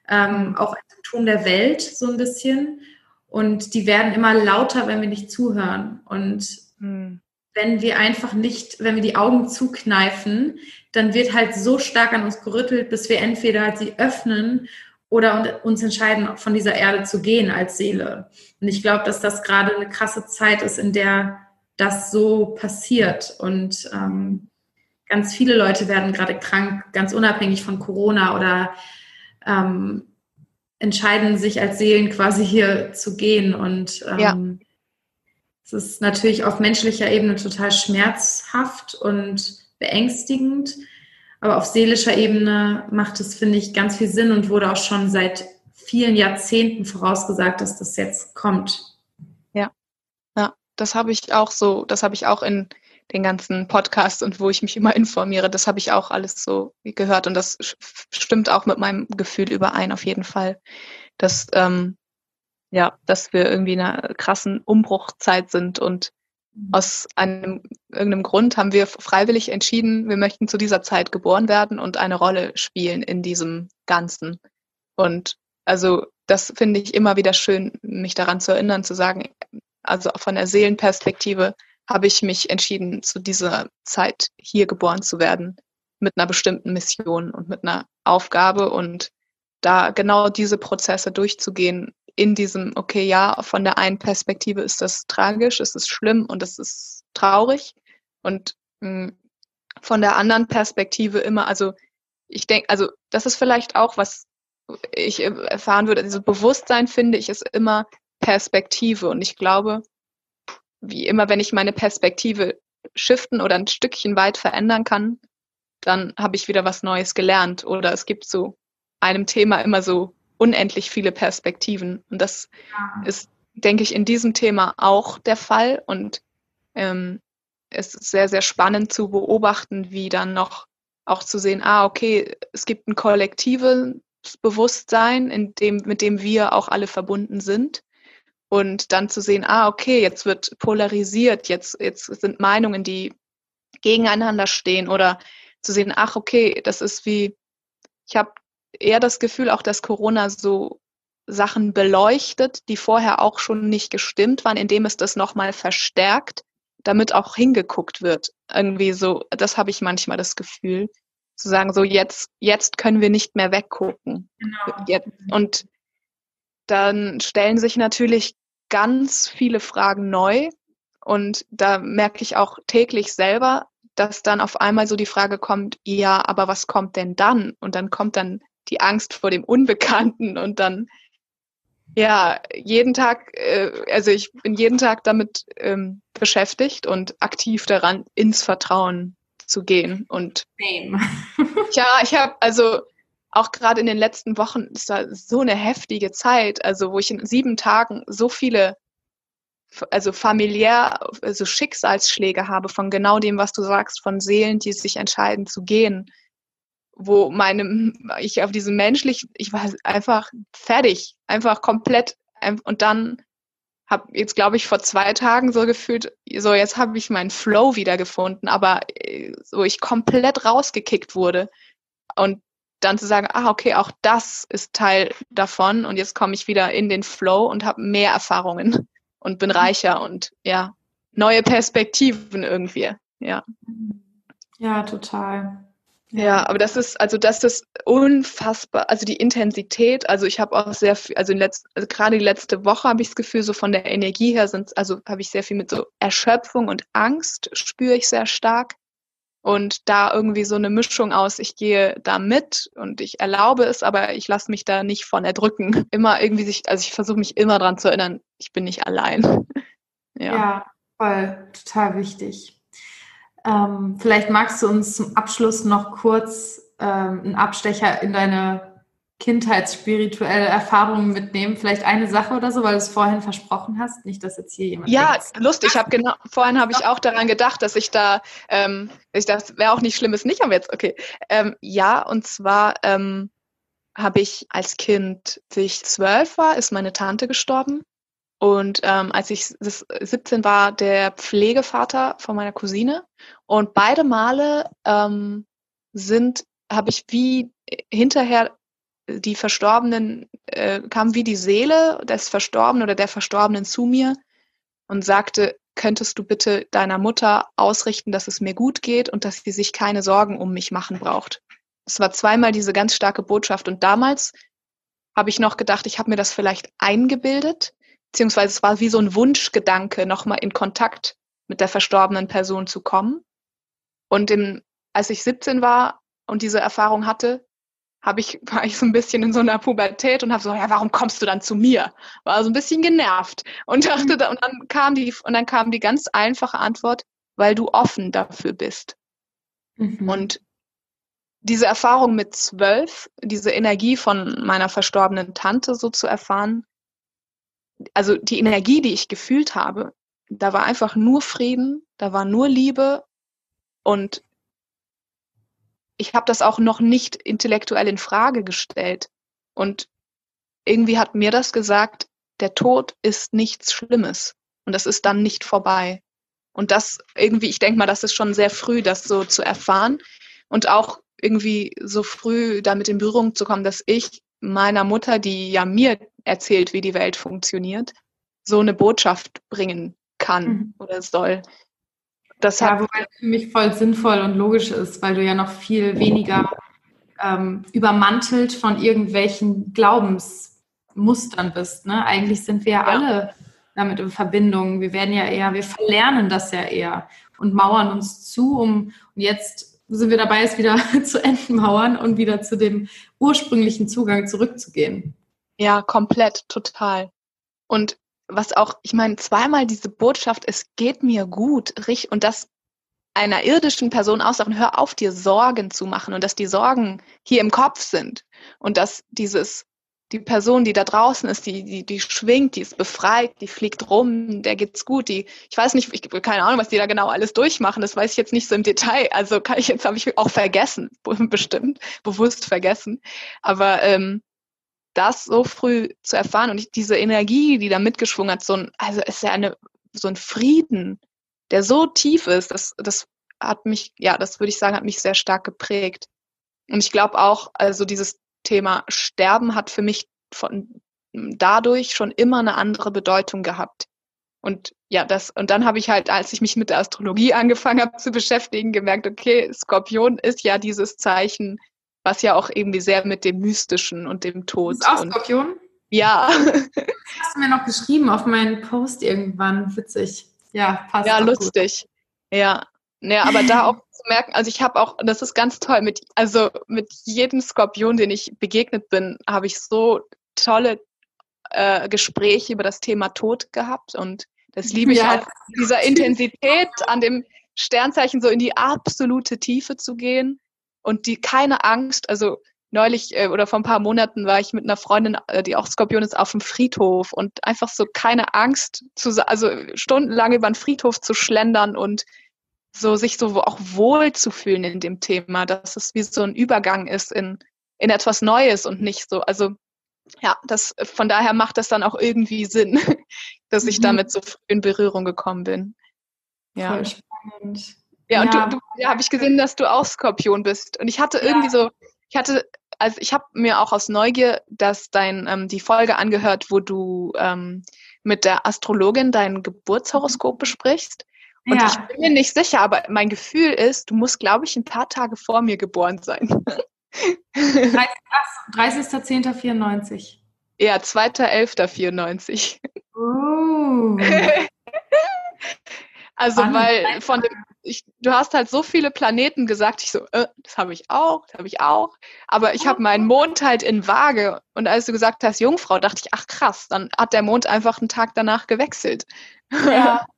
ähm, auch ein Symptom der Welt so ein bisschen. Und die werden immer lauter, wenn wir nicht zuhören. Und hm. wenn wir einfach nicht, wenn wir die Augen zukneifen, dann wird halt so stark an uns gerüttelt, bis wir entweder halt sie öffnen oder uns entscheiden, von dieser Erde zu gehen als Seele. Und ich glaube, dass das gerade eine krasse Zeit ist, in der das so passiert. Und ähm, ganz viele Leute werden gerade krank, ganz unabhängig von Corona oder ähm, entscheiden sich als Seelen quasi hier zu gehen. Und ähm, ja. Es ist natürlich auf menschlicher Ebene total schmerzhaft und beängstigend, aber auf seelischer Ebene macht es, finde ich, ganz viel Sinn und wurde auch schon seit vielen Jahrzehnten vorausgesagt, dass das jetzt kommt. Ja, ja, das habe ich auch so, das habe ich auch in den ganzen Podcasts und wo ich mich immer informiere, das habe ich auch alles so gehört und das stimmt auch mit meinem Gefühl überein auf jeden Fall, dass ähm, ja, dass wir irgendwie in einer krassen Umbruchzeit sind und. Aus einem irgendeinem Grund haben wir freiwillig entschieden, wir möchten zu dieser Zeit geboren werden und eine Rolle spielen in diesem Ganzen. Und also das finde ich immer wieder schön, mich daran zu erinnern, zu sagen, also von der Seelenperspektive habe ich mich entschieden, zu dieser Zeit hier geboren zu werden, mit einer bestimmten Mission und mit einer Aufgabe und da genau diese Prozesse durchzugehen, in diesem, okay, ja, von der einen Perspektive ist das tragisch, es ist schlimm und es ist traurig. Und mh, hm, von der anderen Perspektive immer, also ich denke, also das ist vielleicht auch, was ich erfahren würde, also Bewusstsein finde ich, ist immer Perspektive. Und ich glaube, wie immer, wenn ich meine Perspektive shiften oder ein Stückchen weit verändern kann, dann habe ich wieder was Neues gelernt. Oder es gibt so einem Thema immer so unendlich viele Perspektiven. Und das ja. ist, denke ich, in diesem Thema auch der Fall. Und ähm, es ist sehr, sehr spannend zu beobachten, wie dann noch auch zu sehen, ah, okay, es gibt ein kollektives Bewusstsein, in dem, mit dem wir auch alle verbunden sind. Und dann zu sehen, ah, okay, jetzt wird polarisiert, jetzt, jetzt sind Meinungen, die gegeneinander stehen oder zu sehen, ach, okay, das ist wie, ich habe eher das Gefühl auch, dass Corona so Sachen beleuchtet, die vorher auch schon nicht gestimmt waren, indem es das nochmal verstärkt, damit auch hingeguckt wird. Irgendwie so, das habe ich manchmal das Gefühl, zu sagen, so jetzt, jetzt können wir nicht mehr weggucken. Genau. Und dann stellen sich natürlich ganz viele Fragen neu. Und da merke ich auch täglich selber, dass dann auf einmal so die Frage kommt, ja, aber was kommt denn dann? Und dann kommt dann die Angst vor dem Unbekannten und dann ja jeden Tag, äh, also ich bin jeden Tag damit ähm, beschäftigt und aktiv daran, ins Vertrauen zu gehen. Und ja, ich habe also auch gerade in den letzten Wochen ist da so eine heftige Zeit, also wo ich in sieben Tagen so viele also familiär, also Schicksalsschläge habe von genau dem, was du sagst, von Seelen, die sich entscheiden zu gehen, wo meine, ich auf diesem menschlich, ich war einfach fertig, einfach komplett. Und dann habe jetzt, glaube ich, vor zwei Tagen so gefühlt, so jetzt habe ich meinen Flow wiedergefunden, aber äh, wo ich komplett rausgekickt wurde. Und dann zu sagen, ah, okay, auch das ist Teil davon und jetzt komme ich wieder in den Flow und habe mehr Erfahrungen und bin reicher und ja, neue Perspektiven irgendwie, ja. Ja, total. Ja, aber das ist, also das ist unfassbar, also die Intensität, also ich habe auch sehr viel, also, in letz, also gerade die letzte Woche habe ich das Gefühl, so von der Energie her sind also habe ich sehr viel mit so Erschöpfung und Angst spüre ich sehr stark. Und da irgendwie so eine Mischung aus, ich gehe da mit und ich erlaube es, aber ich lasse mich da nicht von erdrücken. Immer irgendwie sich, also ich versuche mich immer dran zu erinnern, ich bin nicht allein. ja. ja, voll, total wichtig. Ähm, vielleicht magst du uns zum Abschluss noch kurz ähm, einen Abstecher in deine kindheitsspirituelle Erfahrungen mitnehmen. Vielleicht eine Sache oder so, weil du es vorhin versprochen hast. Nicht, dass jetzt hier jemand. Ja, denkt. lustig. Ich habe genau, vorhin habe ich auch daran gedacht, dass ich da, ähm, ich das wäre auch nicht schlimm, ist nicht, aber jetzt, okay. Ähm, ja, und zwar ähm, habe ich als Kind, als ich zwölf war, ist meine Tante gestorben. Und ähm, als ich 17 war, der Pflegevater von meiner Cousine. Und beide Male ähm, sind, habe ich wie hinterher die Verstorbenen, äh, kam wie die Seele des Verstorbenen oder der Verstorbenen zu mir und sagte, könntest du bitte deiner Mutter ausrichten, dass es mir gut geht und dass sie sich keine Sorgen um mich machen braucht. Es war zweimal diese ganz starke Botschaft. Und damals habe ich noch gedacht, ich habe mir das vielleicht eingebildet beziehungsweise es war wie so ein Wunschgedanke, nochmal in Kontakt mit der verstorbenen Person zu kommen. Und im, als ich 17 war und diese Erfahrung hatte, habe ich, war ich so ein bisschen in so einer Pubertät und habe so, ja, warum kommst du dann zu mir? War so ein bisschen genervt und dachte, mhm. und dann kam die, und dann kam die ganz einfache Antwort, weil du offen dafür bist. Mhm. Und diese Erfahrung mit zwölf, diese Energie von meiner verstorbenen Tante so zu erfahren, also die Energie, die ich gefühlt habe, da war einfach nur Frieden, da war nur Liebe und ich habe das auch noch nicht intellektuell in Frage gestellt. Und irgendwie hat mir das gesagt, der Tod ist nichts Schlimmes und das ist dann nicht vorbei. Und das irgendwie, ich denke mal, das ist schon sehr früh, das so zu erfahren und auch irgendwie so früh damit in Berührung zu kommen, dass ich meiner Mutter, die ja mir erzählt, wie die Welt funktioniert, so eine Botschaft bringen kann mhm. oder soll. Das ja, wobei das für mich voll sinnvoll und logisch ist, weil du ja noch viel weniger ähm, übermantelt von irgendwelchen Glaubensmustern bist. Ne? Eigentlich sind wir ja, alle damit in Verbindung. Wir werden ja eher, wir verlernen das ja eher und mauern uns zu, um und jetzt sind wir dabei, es wieder zu entmauern und wieder zu dem ursprünglichen Zugang zurückzugehen. Ja, komplett, total. Und was auch, ich meine, zweimal diese Botschaft, es geht mir gut, und das einer irdischen Person aussagen, hör auf, dir Sorgen zu machen und dass die Sorgen hier im Kopf sind und dass dieses, die Person, die da draußen ist, die, die, die schwingt, die ist befreit, die fliegt rum, der geht's gut, die, ich weiß nicht, ich keine Ahnung, was die da genau alles durchmachen, das weiß ich jetzt nicht so im Detail, also kann ich jetzt, habe ich auch vergessen, bestimmt, bewusst vergessen, aber ähm, das so früh zu erfahren und diese Energie, die da mitgeschwungen hat, so ein, also ist ja eine, so ein Frieden, der so tief ist, das, das hat mich, ja, das würde ich sagen, hat mich sehr stark geprägt. Und ich glaube auch, also dieses Thema Sterben hat für mich von dadurch schon immer eine andere Bedeutung gehabt. Und ja, das, und dann habe ich halt, als ich mich mit der Astrologie angefangen habe zu beschäftigen, gemerkt, okay, Skorpion ist ja dieses Zeichen was ja auch irgendwie sehr mit dem Mystischen und dem Tod. Ist auch Skorpion? Ja. Das hast du mir noch geschrieben auf meinen Post irgendwann. Witzig. Ja, passt. Ja, lustig. Gut. Ja. Ja, aber da auch zu merken, also ich habe auch, das ist ganz toll, mit, also mit jedem Skorpion, den ich begegnet bin, habe ich so tolle äh, Gespräche über das Thema Tod gehabt und das liebe ich ja. auch, dieser Intensität an dem Sternzeichen so in die absolute Tiefe zu gehen und die keine Angst, also neulich äh, oder vor ein paar Monaten war ich mit einer Freundin, äh, die auch Skorpion ist, auf dem Friedhof und einfach so keine Angst, zu, also stundenlang über den Friedhof zu schlendern und so sich so auch wohl zu fühlen in dem Thema, dass es wie so ein Übergang ist in, in etwas Neues und nicht so, also ja, das, von daher macht das dann auch irgendwie Sinn, dass ich mhm. damit so früh in Berührung gekommen bin. Ja. Voll spannend. Ja, und ja. du, du ja, habe ich gesehen, dass du auch Skorpion bist. Und ich hatte irgendwie so, ich hatte, also ich habe mir auch aus Neugier, dass dein ähm, die Folge angehört, wo du ähm, mit der Astrologin dein Geburtshoroskop mhm. besprichst. Und ja. ich bin mir nicht sicher, aber mein Gefühl ist, du musst, glaube ich, ein paar Tage vor mir geboren sein. 30.10.94. Ja, 2.11.94. Uh. also, weil von dem, ich, du hast halt so viele Planeten gesagt, ich so, äh, das habe ich auch, das habe ich auch. Aber ich habe meinen Mond halt in Waage. Und als du gesagt hast, Jungfrau, dachte ich, ach krass, dann hat der Mond einfach einen Tag danach gewechselt. Ja,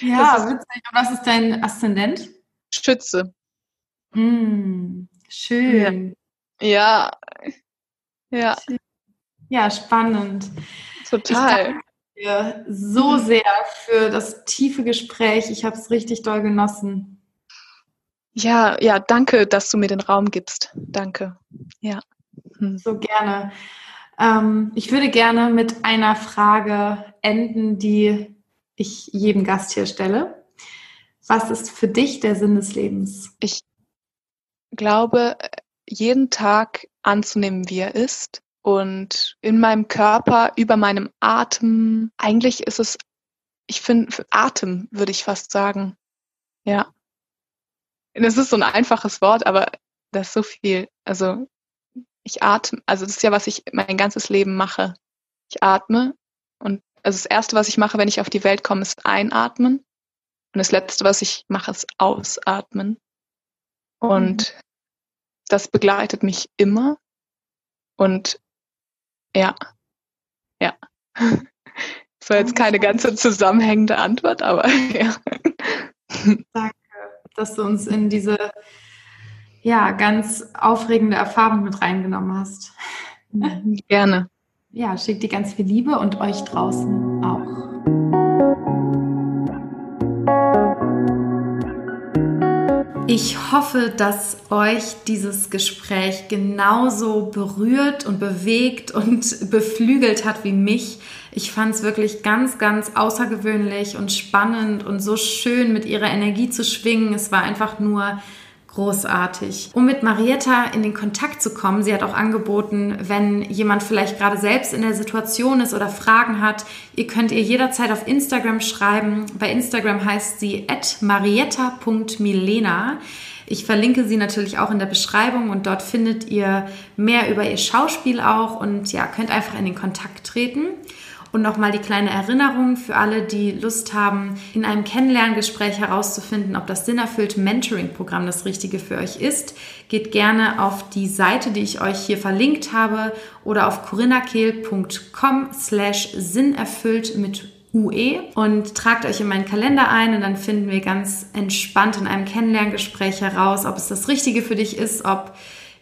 ja ist, witzig. Und was ist dein Aszendent? Schütze. Mm, schön. Ja. Ja. Ja, spannend. Total dir so sehr für das tiefe Gespräch. Ich habe es richtig doll genossen. Ja, ja, danke, dass du mir den Raum gibst. Danke. Ja. Hm. So gerne. Ähm, ich würde gerne mit einer Frage enden, die ich jedem Gast hier stelle. Was ist für dich der Sinn des Lebens? Ich glaube, jeden Tag anzunehmen, wie er ist und in meinem Körper, über meinem Atem. Eigentlich ist es, ich finde, Atem würde ich fast sagen. Ja. Das ist so ein einfaches Wort, aber das ist so viel. Also ich atme, also das ist ja, was ich mein ganzes Leben mache. Ich atme und also das Erste, was ich mache, wenn ich auf die Welt komme, ist einatmen. Und das Letzte, was ich mache, ist ausatmen. Und mhm. das begleitet mich immer Und ja, ja. Das war jetzt keine ganze zusammenhängende Antwort, aber ja. Danke, dass du uns in diese ja, ganz aufregende Erfahrung mit reingenommen hast. Gerne. Ja, schickt dir ganz viel Liebe und euch draußen auch. Ich hoffe, dass euch dieses Gespräch genauso berührt und bewegt und beflügelt hat wie mich. Ich fand es wirklich ganz, ganz außergewöhnlich und spannend und so schön, mit ihrer Energie zu schwingen. Es war einfach nur großartig. Um mit Marietta in den Kontakt zu kommen, sie hat auch angeboten, wenn jemand vielleicht gerade selbst in der Situation ist oder Fragen hat, ihr könnt ihr jederzeit auf Instagram schreiben. Bei Instagram heißt sie marietta.milena. Ich verlinke sie natürlich auch in der Beschreibung und dort findet ihr mehr über ihr Schauspiel auch und ja, könnt einfach in den Kontakt treten. Und nochmal die kleine Erinnerung für alle, die Lust haben, in einem Kennenlerngespräch herauszufinden, ob das sinnerfüllte Mentoring-Programm das Richtige für euch ist. Geht gerne auf die Seite, die ich euch hier verlinkt habe oder auf corinnakehl.com slash sinnerfüllt mit UE und tragt euch in meinen Kalender ein und dann finden wir ganz entspannt in einem Kennenlerngespräch heraus, ob es das Richtige für dich ist, ob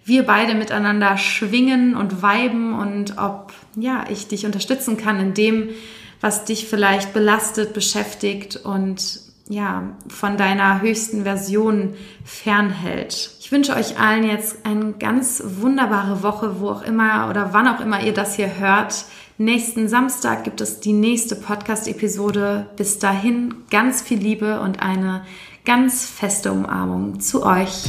wir beide miteinander schwingen und weiben und ob ja, ich dich unterstützen kann in dem, was dich vielleicht belastet, beschäftigt und ja, von deiner höchsten Version fernhält. Ich wünsche euch allen jetzt eine ganz wunderbare Woche, wo auch immer oder wann auch immer ihr das hier hört. Nächsten Samstag gibt es die nächste Podcast-Episode. Bis dahin ganz viel Liebe und eine ganz feste Umarmung zu euch.